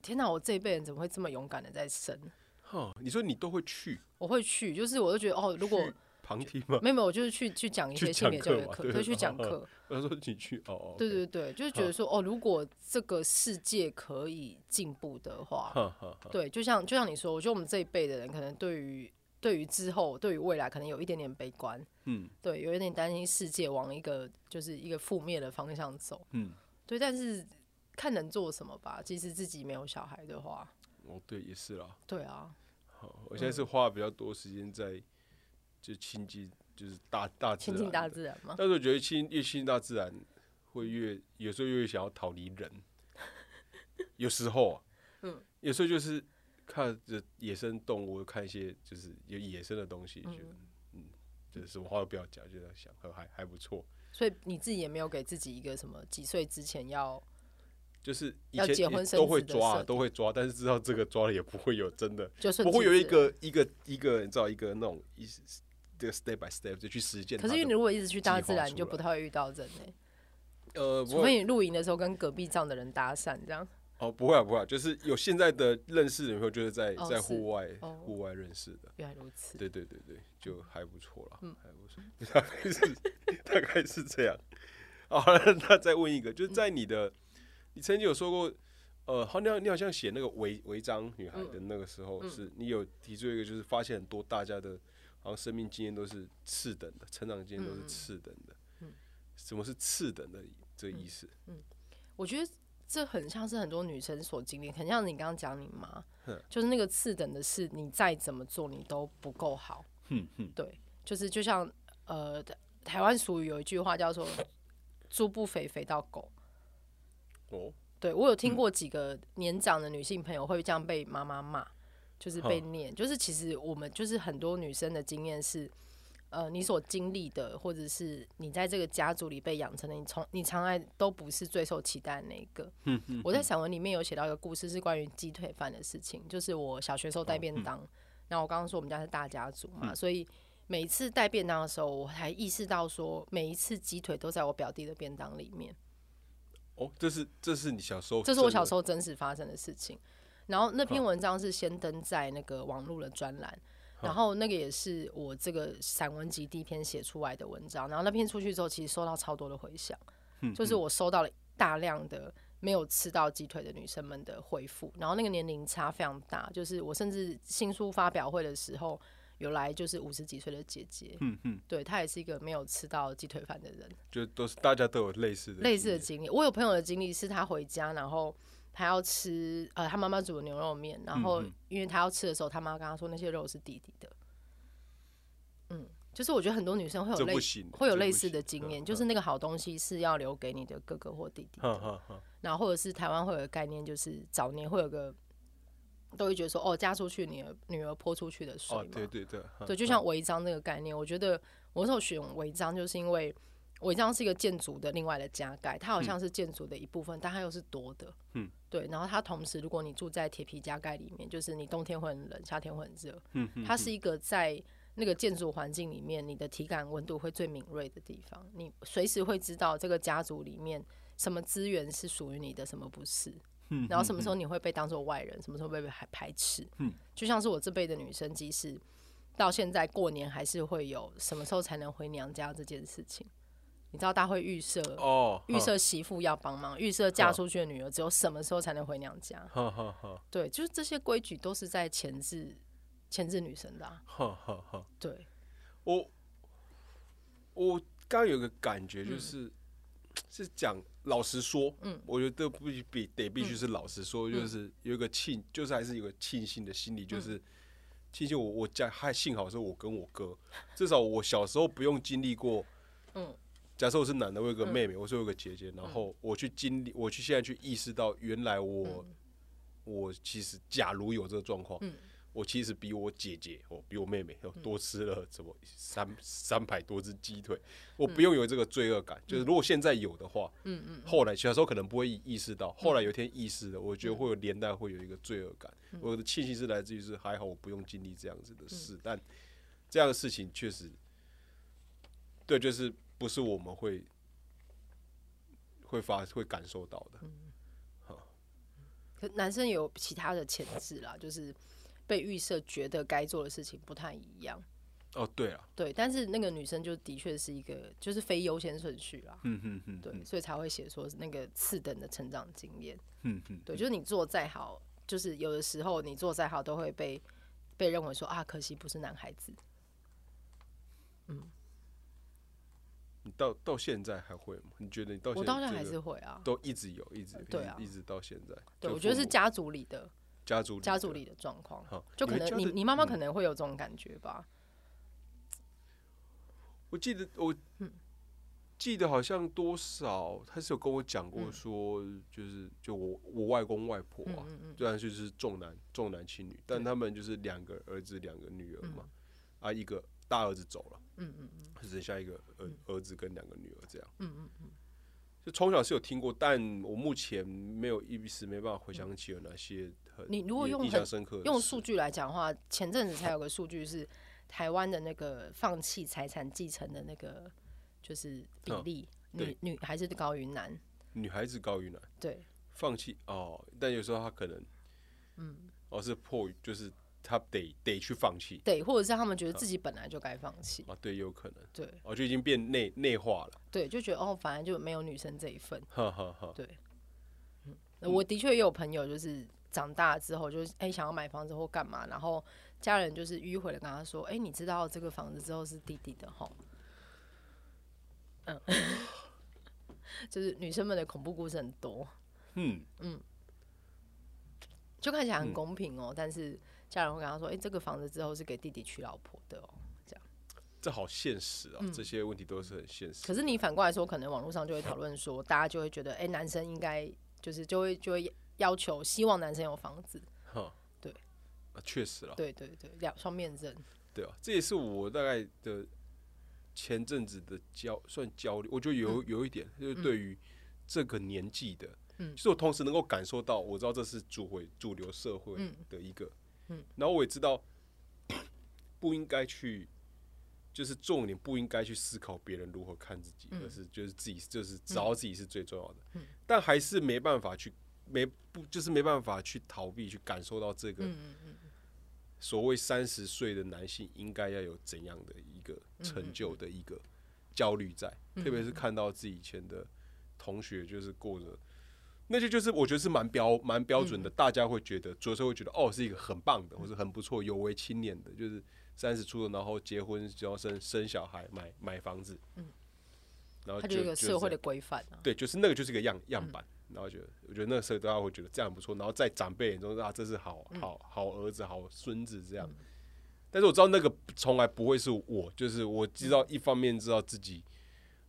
天哪，我这一辈人怎么会这么勇敢的在生？哦，你说你都会去？我会去，就是我都觉得哦，如果旁听吗？没有没有，我就是去去讲一些性别教育课，对，去讲课。他说你去哦，对对对，就是觉得说哦，如果这个世界可以进步的话，对，就像就像你说，我觉得我们这一辈的人可能对于对于之后对于未来可能有一点点悲观，嗯，对，有一点担心世界往一个就是一个负面的方向走，嗯，对，但是看能做什么吧。其实自己没有小孩的话。哦，对，也是啦。对啊。好，我现在是花比较多时间在就亲近，就是大大自然。亲近大自然吗？但是我觉得亲越亲近大自然，会越有时候越想要逃离人。有时候，嗯，有时候就是看着野生动物，看一些就是有野生的东西，觉得嗯，就是什么话都不要讲，就在想，还还不错。所以你自己也没有给自己一个什么几岁之前要。就是以前都会抓，都会抓，但是知道这个抓了也不会有真的，不会有一个一个一个你知道一个那种一这个 step by step 就去实践。可是因为你如果一直去大自然，你就不太会遇到人呢。呃，除非你露营的时候跟隔壁这样的人搭讪这样。哦，不会啊，不会，啊就是有现在的认识的朋友，就是在在户外户外认识的。原来如此。对对对对，就还不错了，嗯，还不错，大概是大概是这样。好，那再问一个，就是在你的。你曾经有说过，呃，好，你好，你好像写那个违违章女孩的那个时候，是你有提出一个，就是发现很多大家的，好像生命经验都是次等的，成长经验都是次等的。嗯，什么是次等的这个意思？嗯，我觉得这很像是很多女生所经历，很像你刚刚讲你妈，就是那个次等的事，你再怎么做你都不够好。嗯嗯，对，就是就像呃，台湾俗语有一句话叫做“猪不肥肥到狗”。哦，对我有听过几个年长的女性朋友会这样被妈妈骂，就是被念，就是其实我们就是很多女生的经验是，呃，你所经历的，或者是你在这个家族里被养成的，你从你从来都不是最受期待的那一个。嗯嗯。我在散文里面有写到一个故事，是关于鸡腿饭的事情，就是我小学时候带便当，那我刚刚说我们家是大家族嘛，所以每一次带便当的时候，我才意识到说，每一次鸡腿都在我表弟的便当里面。哦，这是这是你小时候，这是我小时候真实发生的事情。然后那篇文章是先登在那个网络的专栏，然后那个也是我这个散文集第一篇写出来的文章。然后那篇出去之后，其实收到超多的回响，就是我收到了大量的没有吃到鸡腿的女生们的回复。然后那个年龄差非常大，就是我甚至新书发表会的时候。有来就是五十几岁的姐姐，嗯嗯，对她也是一个没有吃到鸡腿饭的人，就都是大家都有类似的类似的经历。我有朋友的经历是，他回家然后他要吃呃他妈妈煮的牛肉面，然后因为他要吃的时候，他妈跟他说那些肉是弟弟的。嗯，就是我觉得很多女生会有类会有类似的经验，就是那个好东西是要留给你的哥哥或弟弟的。然后或者是台湾会有个概念，就是早年会有个。都会觉得说哦，嫁出去女儿女儿泼出去的水嘛，对对对，对，就像违章那个概念，我觉得我那时候选违章，就是因为违章是一个建筑的另外的加盖，它好像是建筑的一部分，但它又是多的，嗯，对。然后它同时，如果你住在铁皮加盖里面，就是你冬天会很冷，夏天会很热，嗯它是一个在那个建筑环境里面，你的体感温度会最敏锐的地方，你随时会知道这个家族里面什么资源是属于你的，什么不是。嗯然后什么时候你会被当做外人，什么时候被排排斥，嗯，就像是我这辈的女生，即使到现在过年还是会有什么时候才能回娘家这件事情。你知道，大家会预设哦，预设媳妇要帮忙，预设嫁出去的女儿只有什么时候才能回娘家。对，就是这些规矩都是在钳制钳制女生的、啊。对，我我刚刚有个感觉，就是、是讲老实说，嗯，我觉得不必得必须是老实说，就是有一个庆，就是还是有个庆幸的心理，就是庆幸我我家还幸好是我跟我哥，至少我小时候不用经历过，嗯。假设我是男的，我有个妹妹，我说有个姐姐，然后我去经历，我去现在去意识到，原来我、我其实假如有这个状况，嗯我其实比我姐姐，我，比我妹妹，哦，多吃了什么三三百多只鸡腿，我不用有这个罪恶感。就是如果现在有的话，嗯嗯后来小时候可能不会意识到，后来有一天意识了，我觉得会有连带会有一个罪恶感。我的庆幸是来自于是还好我不用经历这样子的事，但这样的事情确实，对，就是不是我们会会发会感受到的。可男生有其他的潜质啦，就是被预设觉得该做的事情不太一样。哦，对啊，对，但是那个女生就的确是一个就是非优先顺序啦。嗯嗯嗯，对，所以才会写说那个次等的成长经验。嗯嗯，对，就是你做再好，就是有的时候你做再好都会被被认为说啊，可惜不是男孩子。嗯你到到现在还会吗？你觉得你到我到现在还是会啊。都一直有，一直对啊一直到现在。对，我觉得是家族里的家族的家族里的。状况，好，就可能你你妈妈可能会有这种感觉吧。我记得我嗯。记得好像多少，他是有跟我讲过嗯。说，就是就我我外公外婆啊，虽然就是重男重男轻女，但他们就是两个儿子两个女儿嘛嗯，啊一个大儿子走了，嗯嗯嗯。只剩下一个儿儿子跟两个女儿这样。嗯嗯嗯，就从小是有听过，但我目前没有一时没办法回想起有哪些很你如果用很用数据来讲的话，前阵子才有个数据是台湾的那个放弃财产继承的那个就是比嗯例，对女女还是高于男。女孩子高于男，对，放弃哦，但有时候他可能，嗯，哦是迫于就是他得得去放弃对，或者是他们觉得自己本来就该放弃。啊，对，有可能对哦就已经变内内化了，对，就觉得哦，反正就没有女生这一份。哈哈哈。对，嗯，我的确也有朋友，就是长大之后，就是哎、想要买房子或干嘛，然后家人就是迂回的跟他说，哎、你知道这个房子之后是弟弟的哈。嗯，就是女生们的恐怖故事很多，嗯嗯，就看起来很嗯公平哦、但是家人会跟他说，哎、这个房子之后是给弟弟娶老婆的哦、这样，这好现实啊，这些问题都是很现实。嗯可是你反过来说，可能网络上就会讨论说，大家就会觉得，哎、男生应该就是就会就会要求，希望男生有房子。哈，对。啊，确实了，对对对，两双面刃。对啊，这也是我大概的前阵子的焦算焦虑，我觉得有有一点，就是对于这个年纪的，嗯。就是我同时能够感受到，我知道这是主回主流社会嗯的一个，嗯。然后我也知道不应该去，就是重点不应该去思考别人如何看自己，嗯。而是就是自己就是找到自己是最重要的，嗯。但还是没办法去没不就是没办法去逃避去感受到这个。所谓三十岁的男性应该要有怎样的一个成就的一个焦虑在，嗯特别是看到自己以前的同学就是过着，那些就是我觉得是蛮标蛮标准嗯。的，大家会觉得，主要会觉得哦是一个很棒的，或是很不错有为青年的，就是三十出头然后结婚，然后生生小孩，买买房子，嗯。然后它就个社会的是规范啊。对，就是那个就是一个样样板，然后觉得我觉得那个时候大家会觉得这样不错，然后在长辈眼中啊这是好好好儿子好孙子这样，但是我知道那个从来不会是我，就是我知道一方面知道自己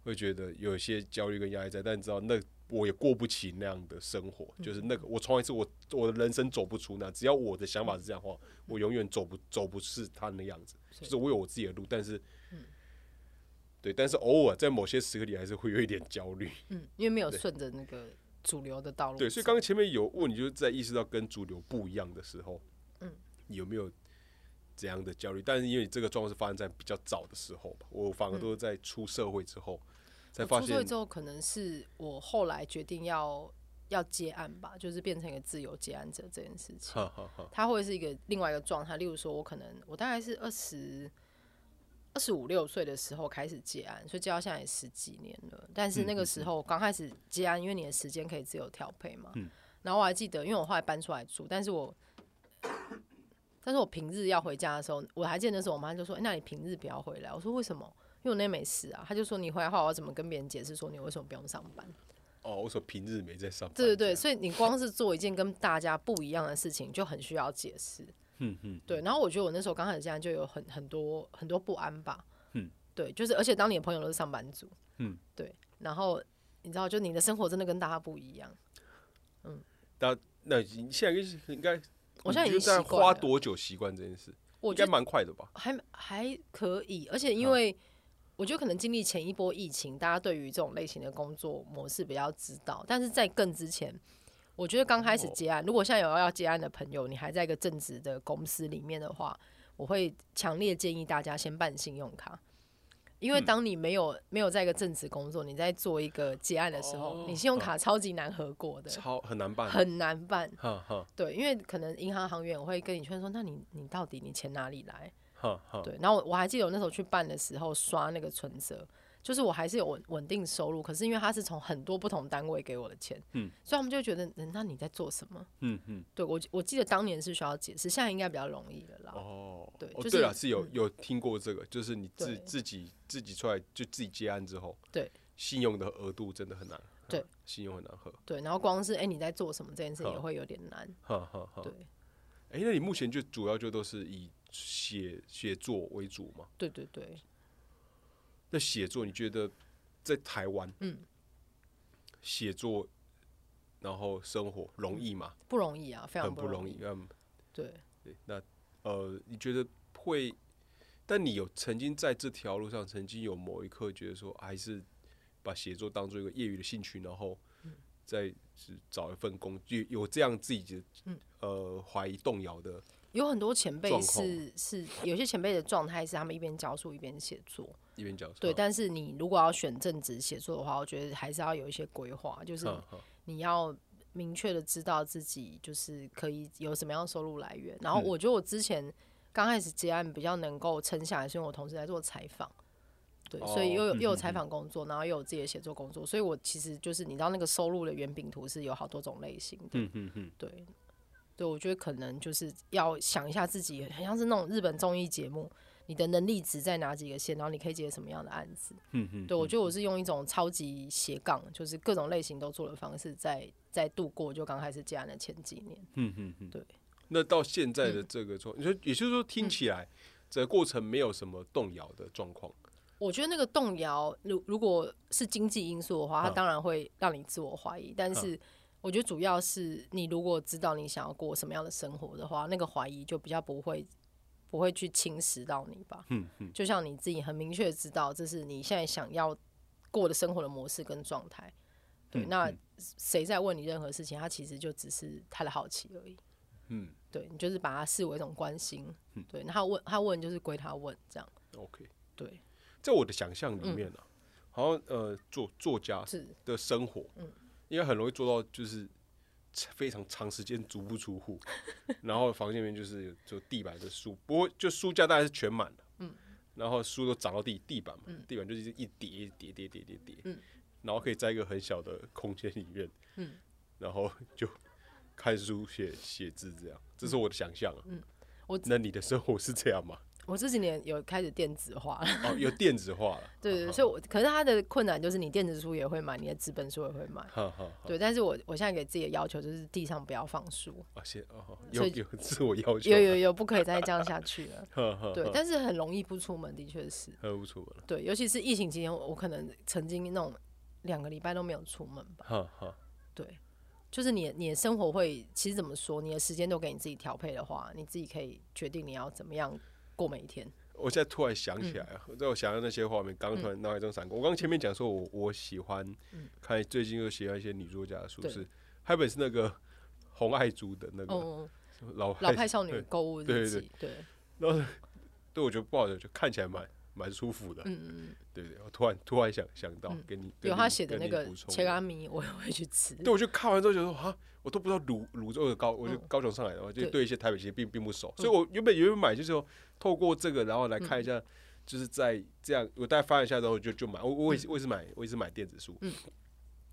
会觉得有一些焦虑跟压力在，但知道那我也过不起那样的生活，就是那个我从来是我我的人生走不出那，只要我的想法是这样的话，我永远走不走不是他那样子，就是我有我自己的路，但是。对，但是偶尔在某些时刻里还是会有一点焦虑。嗯，因为没有顺着那个主流的道路。对，所以刚刚前面有问你，就是在意识到跟主流不一样的时候，嗯，有没有怎样的焦虑？但是因为这个状况是发生在比较早的时候吧，我反而都是在出社会之后、才发现出社会之后，可能是我后来决定要要接案吧，就是变成一个自由接案者这件事情。它会是一个另外一个状态。例如说，我可能我大概是二十二十五六岁的时候开始接案，所以接到现在也十几年了。但是那个时候刚开始接案，因为你的时间可以自由调配嘛。嗯然后我还记得，因为我后来搬出来住，但是我但是我平日要回家的时候，我还记得那时候我妈就说：“欸那你平日不要回来。”我说：“为什么？”因为我那天没事啊。她就说：“你回来的话，我要怎么跟别人解释说你为什么不用上班？”哦，我说平日没在上班，对对对，所以你光是做一件跟大家不一样的事情，就很需要解释。嗯嗯，对，然后我觉得我那时候刚开始这样就有很很多很多不安吧。嗯，对，就是而且当你的朋友都是上班族，嗯，对，然后你知道，就你的生活真的跟大家不一样。嗯那你现在应该，我现在已经在花多久习惯这件事？应该我觉得蛮快的吧？还还可以，而且因为我觉得可能经历前一波疫情，大家对于这种类型的工作模式比较知道，但是在更之前。我觉得刚开始哦接案，如果现在有要接案的朋友，你还在一个正职的公司里面的话，我会强烈建议大家先办信用卡，因为嗯当你没有没有在一个正职工作，你在做一个结案的时候，哦你信用卡超级难核过的，超很难办，很难办。对，因为可能银行行员会跟你劝说，那你你到底你钱哪里来？对，然后我我还记得我那时候去办的时候刷那个存折，就是我还是有稳稳定收入，可是因为他是从很多不同单位给我的钱，嗯，所以他们就觉得，嗯那你在做什么？嗯嗯，对我我记得当年是需要解释，现在应该比较容易了啦。哦，对就是哦对了，是有嗯有听过这个，就是你自自己自己出来就自己接案之后，对，信用的额度真的很难，对嗯，信用很难喝，对，然后光是哎、你在做什么这件事情也会有点难。哈哈哈。对哎，那你目前就主要就都是以写写作为主嘛？对对对，那写作你觉得在台湾，嗯，写作然后生活容易吗？不容易啊，非常很不容易。易。嗯，对，对，那呃，你觉得会？但你有曾经在这条路上，曾经有某一刻觉得说，还是把写作当做一个业余的兴趣，然后嗯再是找一份工，有有这样自己的嗯呃怀疑动摇的，有很多前辈是是有些前辈的状态是他们一边教书一边写作，一边讲对。但是你如果要选正职写作的话，我觉得还是要有一些规划，就是你要明确的知道自己就是可以有什么样的收入来源。然后嗯我觉得我之前刚开始接案比较能够撑下来，是因为我同时在做采访，对，所以又有又有采访工作，然后又有自己的写作工作，所以我其实就是你知道那个收入的圆饼图是有好多种类型的，嗯嗯嗯，对。对，我觉得可能就是要想一下自己，很像是那种日本综艺节目，你的能力值在哪几个线，然后你可以接什么样的案子。嗯嗯，对，我觉得我是用一种超级斜杠，就是各种类型都做的方式在，在度过就刚开始接案的前几年。嗯嗯嗯，对。那到现在的这个状，你说也就是说，听起来这个过程没有什么动摇的状况。我觉得那个动摇，如如果是经济因素的话，它嗯当然会让你自我怀疑。但是我觉得主要是你如果知道你想要过什么样的生活的话，那个怀疑就比较不会不会去侵蚀到你吧。嗯嗯，就像你自己很明确知道，这是你现在想要过的生活的模式跟状态。对，嗯那嗯。谁在问你任何事情，他其实就只是他的好奇而已。嗯。对你就是把它视为一种关心，嗯。对，那他问他问就是归他问这样，，OK，对，在我的想象里面啊，好像呃作作家是。的生活，嗯应该很容易做到就是非常长时间足不出户，然后房间里面就是有就地板的书，不过就书架大概是全满的，嗯，然后书都长到地地板嘛，嗯地板就是一叠一叠叠叠叠叠，嗯，然后可以在一个很小的空间里面，嗯，然后就看书写写字这样，这是我的想象啊，嗯我那你的生活是这样吗？我这几年有开始电子化了，哦，有电子化了，对对对，所以我可是他的困难就是你电子书也会买，你的纸本书也会买，对，但是我我现在给自己的要求就是地上不要放书，啊，先哦，有自我要求，有有有，不可以再这样下去了，对，但是很容易不出门，的确是，喝不出门了，对，尤其是疫情期间，我我可能曾经那种两个礼拜都没有出门吧，哈哈，对，就是你你的生活会，其实怎么说，你的时间都给你自己调配的话，你自己可以决定你要怎么样过每一天。我现在突然想起来啊，在我想到那些画面，刚刚突然脑海中闪过。我刚刚前面讲说我我喜欢嗯看，最近又喜欢一些女作家的书，是还有本是那个红爱珠的那个嗯，老老派少女 对购物对对日记，对，然后对我觉得不好的，就看起来蛮蛮舒服的。嗯嗯对对，我突然突然想想到嗯，给你嗯，跟你有他写的那个你补充切拉米，我也会去吃。对，我就看完之后觉得说啊，我都不知道泸泸州的高，我就嗯。高雄上来的，话就对。对一些台北其实并并不熟，嗯所以我原本原本买就是说透过这个，然后来看一下，就是在这样我大概翻一下之后就就买，我我也是我也是买我也是买电子书，嗯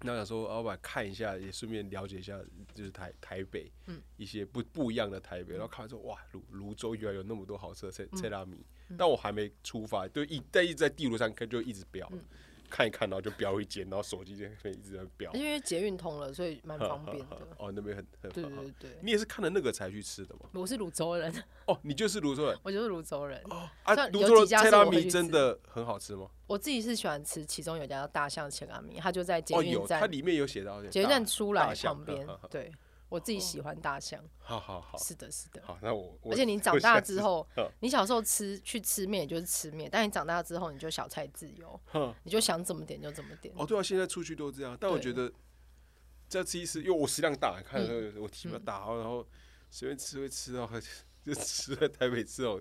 那想说老板看一下，也顺便了解一下，就是台台北嗯。一些不不一样的台北，然后看完之后哇，泸泸州原来有那么多好吃的菜嗯。菜拉米，但我还没出发，就一但一直在地图上看就一直标，嗯看一看，然后就标一间，然后手机就可以一直在标。因为捷运通了，所以蛮方便的。哦，那边很很对好对对，你也是看了那个才去吃的吗？我是泸州人，哦，你就是泸州人 我就是泸州人。哦啊！算泸州的菜拉米真的很好吃吗？我自己是喜欢吃，其中有一家叫大象切拉米，它就在捷哦，有，运站它里面有写到捷运站出来旁边。对，我自己喜欢大象。好好好是的，是的。好，那我我而且你长大之，后嗯，你小时候吃去吃面也就是吃面，但你长大之后你就小菜自由，你就想怎么点就怎么点。哦，对啊，现在出去都这样，但我觉得再吃一次，因为我食量大，看嗯我体比较大，然后随便吃会吃到，就吃在台北吃哦，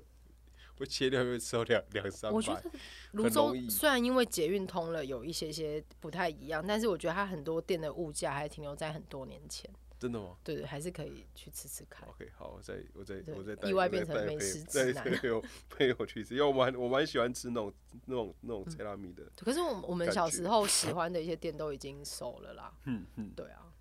会切掉会吃到两两三百我觉得，泸州虽然因为捷运通了有一些些不太一样，但是我觉得它很多店的物价还停留在很多年前。真的吗？对对，还是可以去吃吃看。OK，好，我再我再我再带意外变成美食再 指南陪我陪我去吃，因为我蛮我蛮喜欢吃那种那种那种菜拉米的。可是我们我们小时候喜欢的一些店都已经熟了啦。嗯嗯，对啊，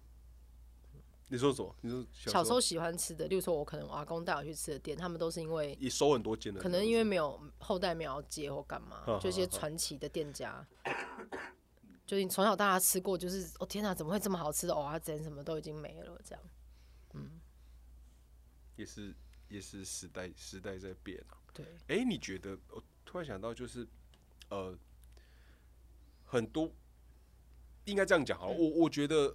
你说什么？你说小时候喜欢吃的，例如说我可能我阿公带我去吃的店，他们都是因为也收很多间的，可能因为没有后代没有接或干嘛就一些传奇的店家，就是你从小到大吃过，就是哦天哪，怎么会这么好吃的蚵仔煎什么都已经没了这样。嗯也是也是时代时代在变啊。对，哎、你觉得？我突然想到，就是呃，很多应该这样讲好了。我我觉得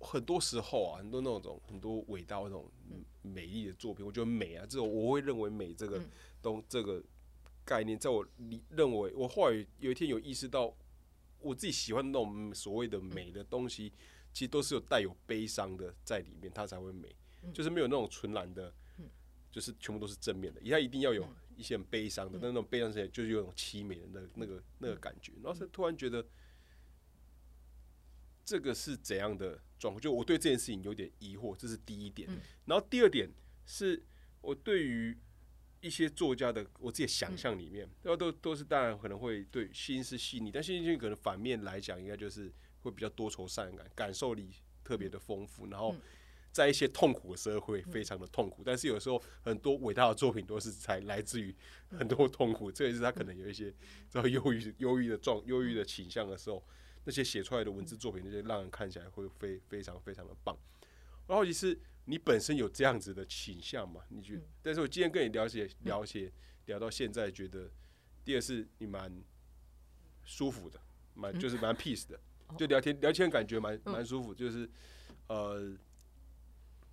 很多时候啊，很多那种很多伟大那种美丽的作品，我觉得美啊，这种我会认为美这个嗯东这个概念，在我理认为，我后来有一天有意识到，我自己喜欢那种所谓的美的东西，其实都是有带有悲伤的在里面，它才会美，就是没有那种纯然的。就是全部都是正面的，它一定要有一些很悲伤的，但那种悲伤起来就是有种凄美的那那个那个感觉。然后是突然觉得这个是怎样的状况？就我对这件事情有点疑惑，这是第一点。然后第二点是我对于一些作家的我自己的想象里面，然后都都是当然可能会对心思细腻，但心思细腻可能反面来讲，应该就是会比较多愁善感，感受力特别的丰富，然后。在一些痛苦的时候会，非常的痛苦，但是有时候很多伟大的作品都是才来自于很多痛苦，这也是他可能有一些这种忧郁、忧郁的状、忧郁的倾向的时候，那些写出来的文字作品，那些让人看起来会非非常非常的棒。然后其实你本身有这样子的倾向嘛？你觉得？但是我今天跟你了解了解聊到现在，觉得第二是你蛮舒服的，蛮就是蛮 peace 的，就聊天聊天感觉蛮蛮舒服，就是呃。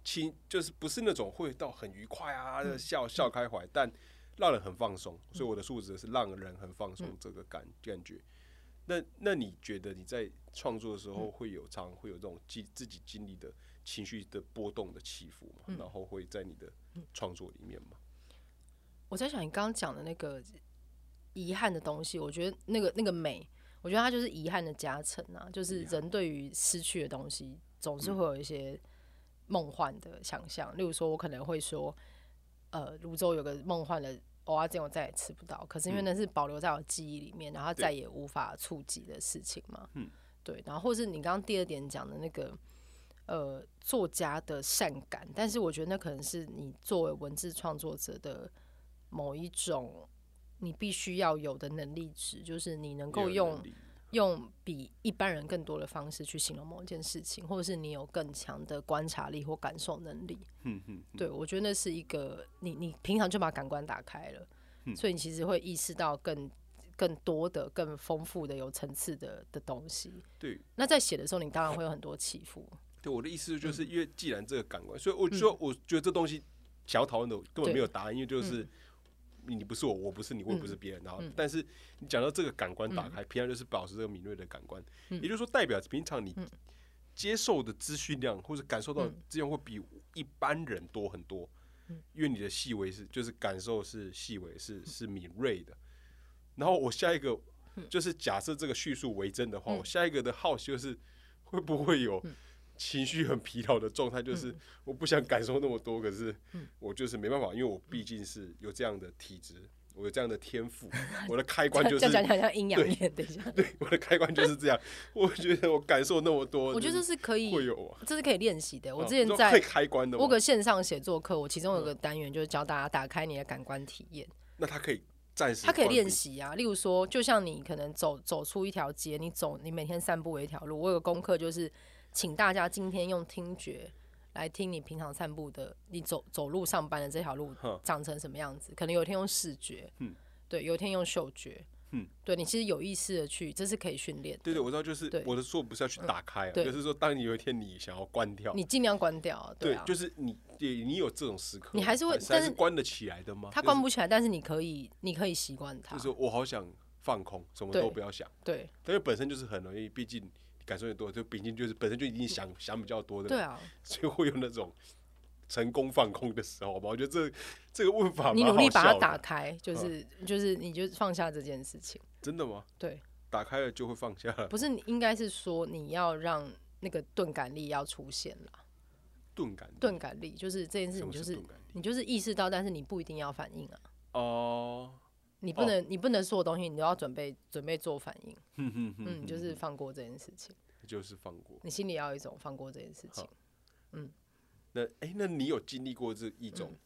亲就是不是那种会到很愉快啊，笑笑开怀，但让人很放松。所以我的素质是让人很放松这个感感觉。那那你觉得你在创作的时候会有常会有这种经自己经历的情绪的波动的起伏吗？然后会在你的创作里面嘛？我在想你刚刚讲的那个遗憾的东西，我觉得那个那个美，我觉得它就是遗憾的加成啊，就是人对于失去的东西总是会有一些。梦幻的想象，例如说，我可能会说，呃，泸州有个梦幻的蚵仔煎，我再也吃不到。可是因为那是保留在我记忆里面，然后再也无法触及的事情嘛。嗯，对。然后或是你刚刚第二点讲的那个，呃，作家的善感，但是我觉得那可能是你作为文字创作者的某一种你必须要有的能力值，就是你能够用。用比一般人更多的方式去形容某一件事情，或者是你有更强的观察力或感受能力。嗯嗯，对我觉得那是一个你你平常就把感官打开了，嗯所以你其实会意识到更更多的、更丰富的、有层次的的东西。对，那在写的时候，你当然会有很多起伏。对我的意思就是，嗯。因为既然这个感官，所以我就说，我觉得这东西想要讨论的根本没有答案，因为就是。你不是我，我不是你，我也不是别人。然后，但是你讲到这个感官打开，平常就是保持这个敏锐的感官，也就是说，代表平常你接受的资讯量或者感受到资源会比一般人多很多，因为你的细微是就是感受是细微是是敏锐的，然后我下一个就是假设这个叙述为真的话，嗯。我下一个的好奇就是会不会有情绪很疲劳的状态，就是嗯我不想感受那么多，可是我就是没办法，因为我毕竟是有这样的体质，我有这样的天赋，我的开关就是讲讲像阴阳面，等一下，对我的开关就是这样。我觉得我感受那么多，我觉得这是可以，会有啊。这是可以练习的。我啊之前在开关的，我有个线上写作课，我其中有个单元就是教大家打开你的感官体验，那他可以暂时它可以练习啊。例如说，就像你可能走走出一条街，你走你每天散步一条路，我有个功课就是，请大家今天用听觉来听你平常散步的，你走走路上班的这条路长成什么样子。可能有一天用视觉，嗯。对，有一天用嗅觉，嗯，对你其实有意识的去，这是可以训练的。对对，我知道，就是我的说不是要去打开就是说，当你有一天你想要关掉，你尽量关掉啊，对啊，就是你你你有这种时刻，你还是会但是是关得起来的吗？它关不起来，但是你可以，你可以习惯它。就是，我好想放空，什么都不要想，对。因为本身就是很容易，毕竟感受越多，就毕竟就是本身就已经想想比较多的，对，啊，所以会有那种成功放空的时候吧。我觉得这这个问法你努力把它打开，就是就是你就放下这件事情。真的吗？对，打开了就会放下了，不是你应该是说你要让那个钝感力要出现啦。钝感，钝感力就是这件事情，就是？你就是意识到，但是你不一定要反应啊。哦，你不能，你不能所有东西你都要准备准备做反应，嗯，就是放过这件事情，就是放过。你心里要有一种放过这件事情。嗯那哎、那你有经历过这一种，嗯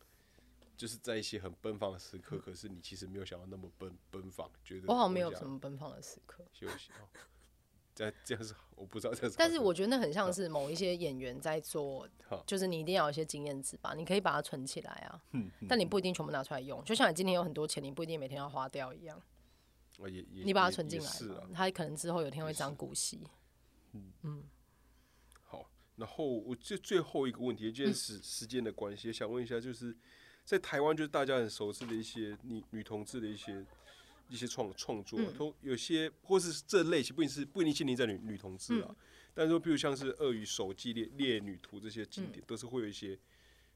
就是在一些很奔放的时刻，可是你其实没有想到那么奔奔放，觉得我好像没有什么奔放的时刻，休息哦。这样这样是我不知道这但是我觉得那很像是某一些演员在做，就是你一定要有一些经验值吧，你可以把它存起来啊，但你不一定全部拿出来用。就像你今天有很多钱，你不一定每天要花掉一样，啊也也你把它存进来也是啊。，嘛它可能之后有一天会涨股息。嗯好，然后我最最后一个问题，嗯今天时时间的关系，想问一下，就是在台湾，就是大家很熟知的一些女女同志的一些一些创创作都有些或是这类型，不一定是不一定限定在女女同志嗯。啊，但是说，比如像是《鳄鱼手记》《猎猎女图》这些经嗯典，都是会有一些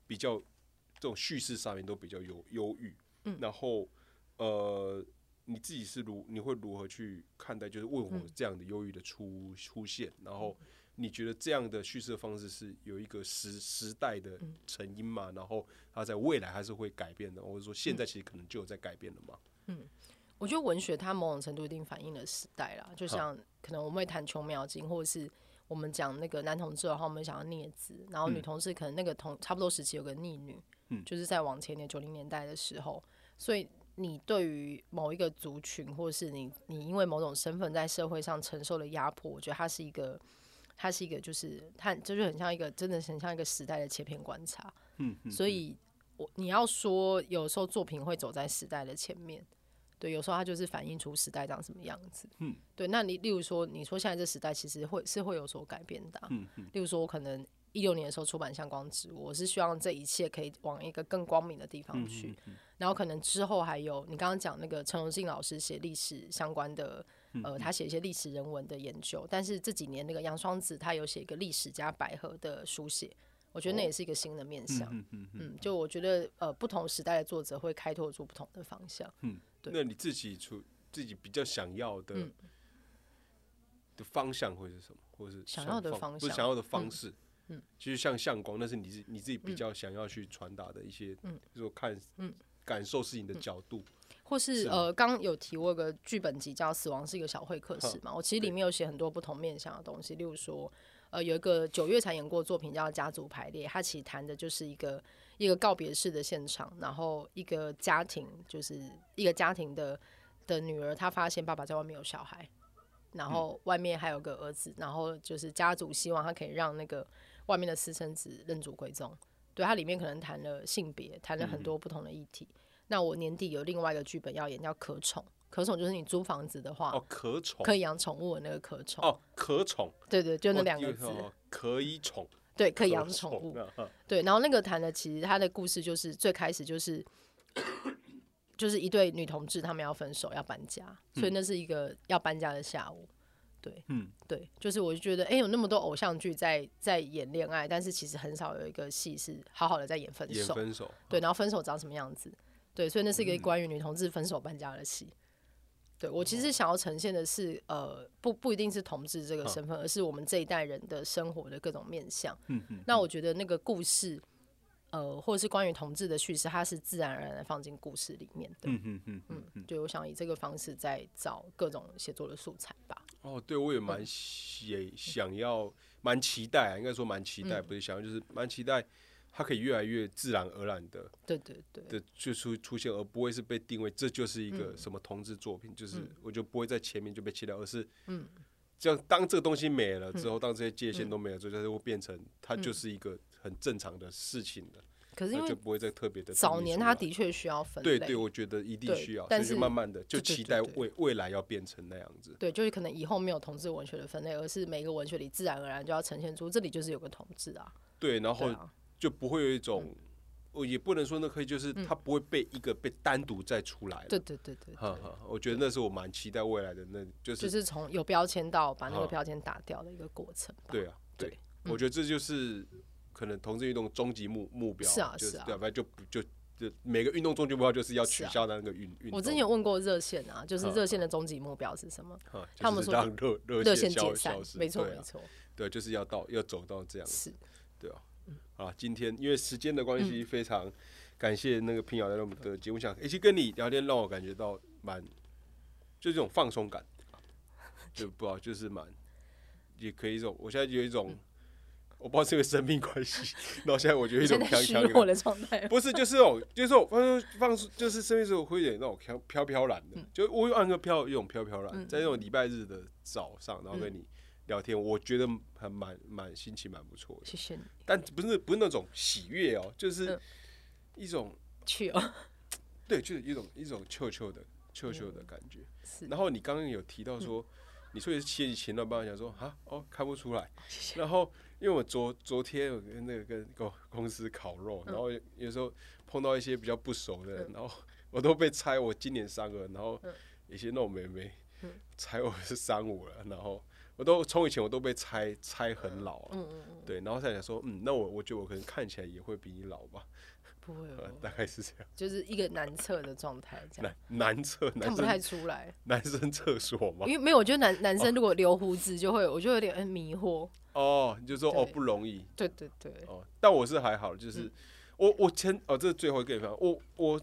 比较这种叙事上面都比较忧忧郁，嗯。然后呃。你自己是如你会如何去看待，就是为什么嗯这样的忧郁的出出现？然后你觉得这样的叙事方式是有一个时时代的嗯成因嘛？然后它在未来还是会改变的，或者说现在其实可能就有在改变了嘛？我觉得文学它某种程度一定反映了时代啦，就像可能我们会谈琼苗经，或者是我们讲那个男同志的话，我们想要孽子，然后女同志可能那个同差不多时期有个逆女，嗯就是在往前年九零年代的时候，所以你对于某一个族群，或者是你你因为某种身份在社会上承受的压迫，我觉得它是一个。它是一个，就是它就是很像一个，真的很像一个时代的切片观察。嗯嗯，所以我你要说，有时候作品会走在时代的前面，对，有时候它就是反映出时代长什么样子。嗯，对。那你例如说，你说现在这时代其实会是会有所改变的啊、嗯嗯例如说，我可能一六年的时候出版《向光植物》，我是希望这一切可以往一个更光明的地方去。然后可能之后还有你刚刚讲那个陈荣进老师写历史相关的，呃，他写一些历史人文的研究。但是这几年那个杨双子他有写一个历史加百合的书写，我觉得那也是一个新的面向。嗯嗯嗯，嗯，就我觉得呃，不同时代的作者会开拓出不同的方向。对那你自己出自己比较想要的、嗯的方向会是什么？或者是想要的方方向不是想要的方式？嗯就是像相光，那是你自你自己比较想要去传达的一些，嗯比如说看，嗯感受事情的角度。或是是呃，刚刚有提过一个剧本集叫《死亡是一个小会客室》嘛，我其实里面有写很多不同面向的东西，例如说，呃，有一个九月才演过作品叫《家族排列》，它其实谈的就是一个一个告别式的现场，然后一个家庭就是一个家庭的的女儿，她发现爸爸在外面有小孩，然后外面还有个儿子，然后就是家族希望他可以让那个外面的私生子认祖归宗。对，它里面可能谈了性别，谈了很多不同的议题。那我年底有另外一个剧本要演，叫可宠。可宠就是你租房子的话，哦，可宠可以养宠物的那个可宠。哦，可宠，对对，就那哦两个字。哦可以宠，对，可以养宠物。啊对，然后那个谈的其实他的故事就是最开始就是就是一对女同志，他们要分手要搬家，所以那是一个要搬家的下午。对，嗯，对，就是我就觉得，哎、有那么多偶像剧在在演恋爱，但是其实很少有一个戏是好好的在演分手。演分手，对，然后分手长什么样子？对，所以那是一个关于女同志分手搬家的戏。对我其实想要呈现的是，呃，不不一定是同志这个身份，而是我们这一代人的生活的各种面向。嗯嗯，那我觉得那个故事，呃，或者是关于同志的叙事，它是自然而然的放进故事里面的。嗯嗯嗯嗯嗯，就我想以这个方式在找各种写作的素材吧。哦，对，我也蛮也想要，蛮期待啊，应该说蛮期待，不是想要，就是蛮期待。它可以越来越自然而然的，对对对，的就出出现，而不会是被定位这就是一个什么同志作品，就是我就不会在前面就被切掉，而是嗯，这样当这个东西没了之后，当这些界限都没了之后，它就会变成它就是一个很正常的事情了。可是因为就不会再特别的早年，他的确需要分类，对对，我觉得一定需要，但是慢慢的就期待未未来要变成那样子。对，就是可能以后没有同志文学的分类，而是每个文学里自然而然就要呈现出这里就是有个同志啊。对，然后。就不会有一种，我也不能说那可以，就是它不会被一个被单独再出来。对对对对，哈哈，我觉得那是我蛮期待未来的，那就是就是从有标签到把那个标签打掉的一个过程。对啊，对，我觉得这就是可能同志运动终极目目标。是啊是啊，对，反正就就就每个运动终极目标就是要取消那个运运。我之前有问过热线啊，就是热线的终极目标是什么？他们说让热热线解散，没错没错，对，就是要到要走到这样是，对啊。啊，今天因为时间的关系，非常感谢那个平遥在我们的节目上，一起跟你聊天，让我感觉到蛮，就这种放松感，就不知道就是蛮，也可以一种，我现在有一种，我不知道是因为生命关系，然后现在我觉得一种飘飘的状态，不是，就是那种，就是我放放松，就是生命时候会有点那种飘飘飘然的，就我按个飘，一种飘飘然，在那种礼拜日的早上，然后跟你。聊天，我觉得还蛮蛮心情蛮不错的。谢谢你。但不是不是那种喜悦哦，就是一种去哦，对，就是一种一种臭臭的臭臭的感觉。然后你刚刚有提到说，你说也是前几前段班讲说啊哦看不出来。然后因为我昨昨天我跟那个跟公公司烤肉，然后有时候碰到一些比较不熟的人，然后我都被猜我今年三个，然后有些那种妹妹猜我是三五了，然后。我都从以前我都被猜猜很老，嗯嗯嗯，对，然后再想说，嗯，那我我觉得我可能看起来也会比你老吧，不会，大概是这样，就是一个男厕的状态，这样。男男厕看不太出来，男生厕所吗？因为没有，我觉得男男生如果留胡子就会，我就有点迷惑。哦，你就说哦不容易，对对对，哦，但我是还好，就是我我前哦，这是最后一个地方，我我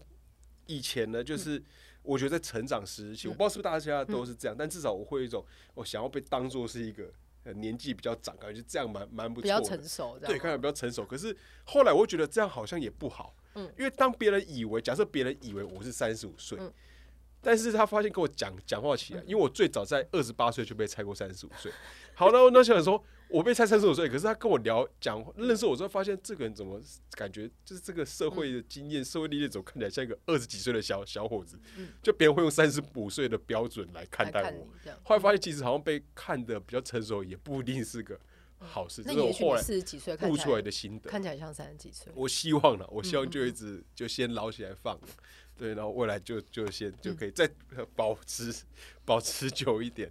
以前呢就是。我觉得在成长时期，我不知道是不是大家都是这样，但至少我会有一种，我想要被当做是一个年纪比较长，感觉这样蛮蛮不错，比较成熟，对，看起来比较成熟。可是后来我觉得这样好像也不好，嗯，因为当别人以为，假设别人以为我是三十五岁。但是他发现跟我讲讲话起来，因为我最早在二十八岁就被猜过三十五岁。好了，那想说我被猜三十五岁，可是他跟我聊讲认识我之后，发现这个人怎么感觉就是这个社会的经验、社会历练，怎么看起来像一个二十几岁的小小伙子？就别人会用三十五岁的标准来看待我。后来发现其实好像被看的比较成熟，也不一定是个好事。那也许四十几岁悟出来的心得，看起来像三十几岁。我希望了，我希望就一直就先捞起来放。对，然后未来就就先就可以再 保持保持久一点，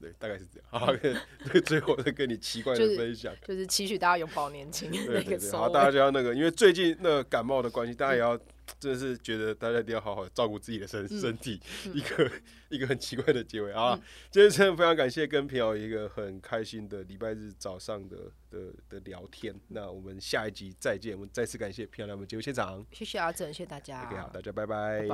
对大概是这样。好，最后再跟你奇怪的分享，就是期许大家永葆年轻那个时候。好，大家就要那个，因为最近那个感冒的关系，大家也要。真的是觉得大家一定要好好照顾自己的身身体，一个一个很奇怪的结尾啊！今天真的非常感谢跟平遥一个很开心的礼拜日早上的的的聊天。那我们下一集再见，我们再次感谢平遥来我们节目现场，谢谢阿正，谢谢大家，好，大家拜拜。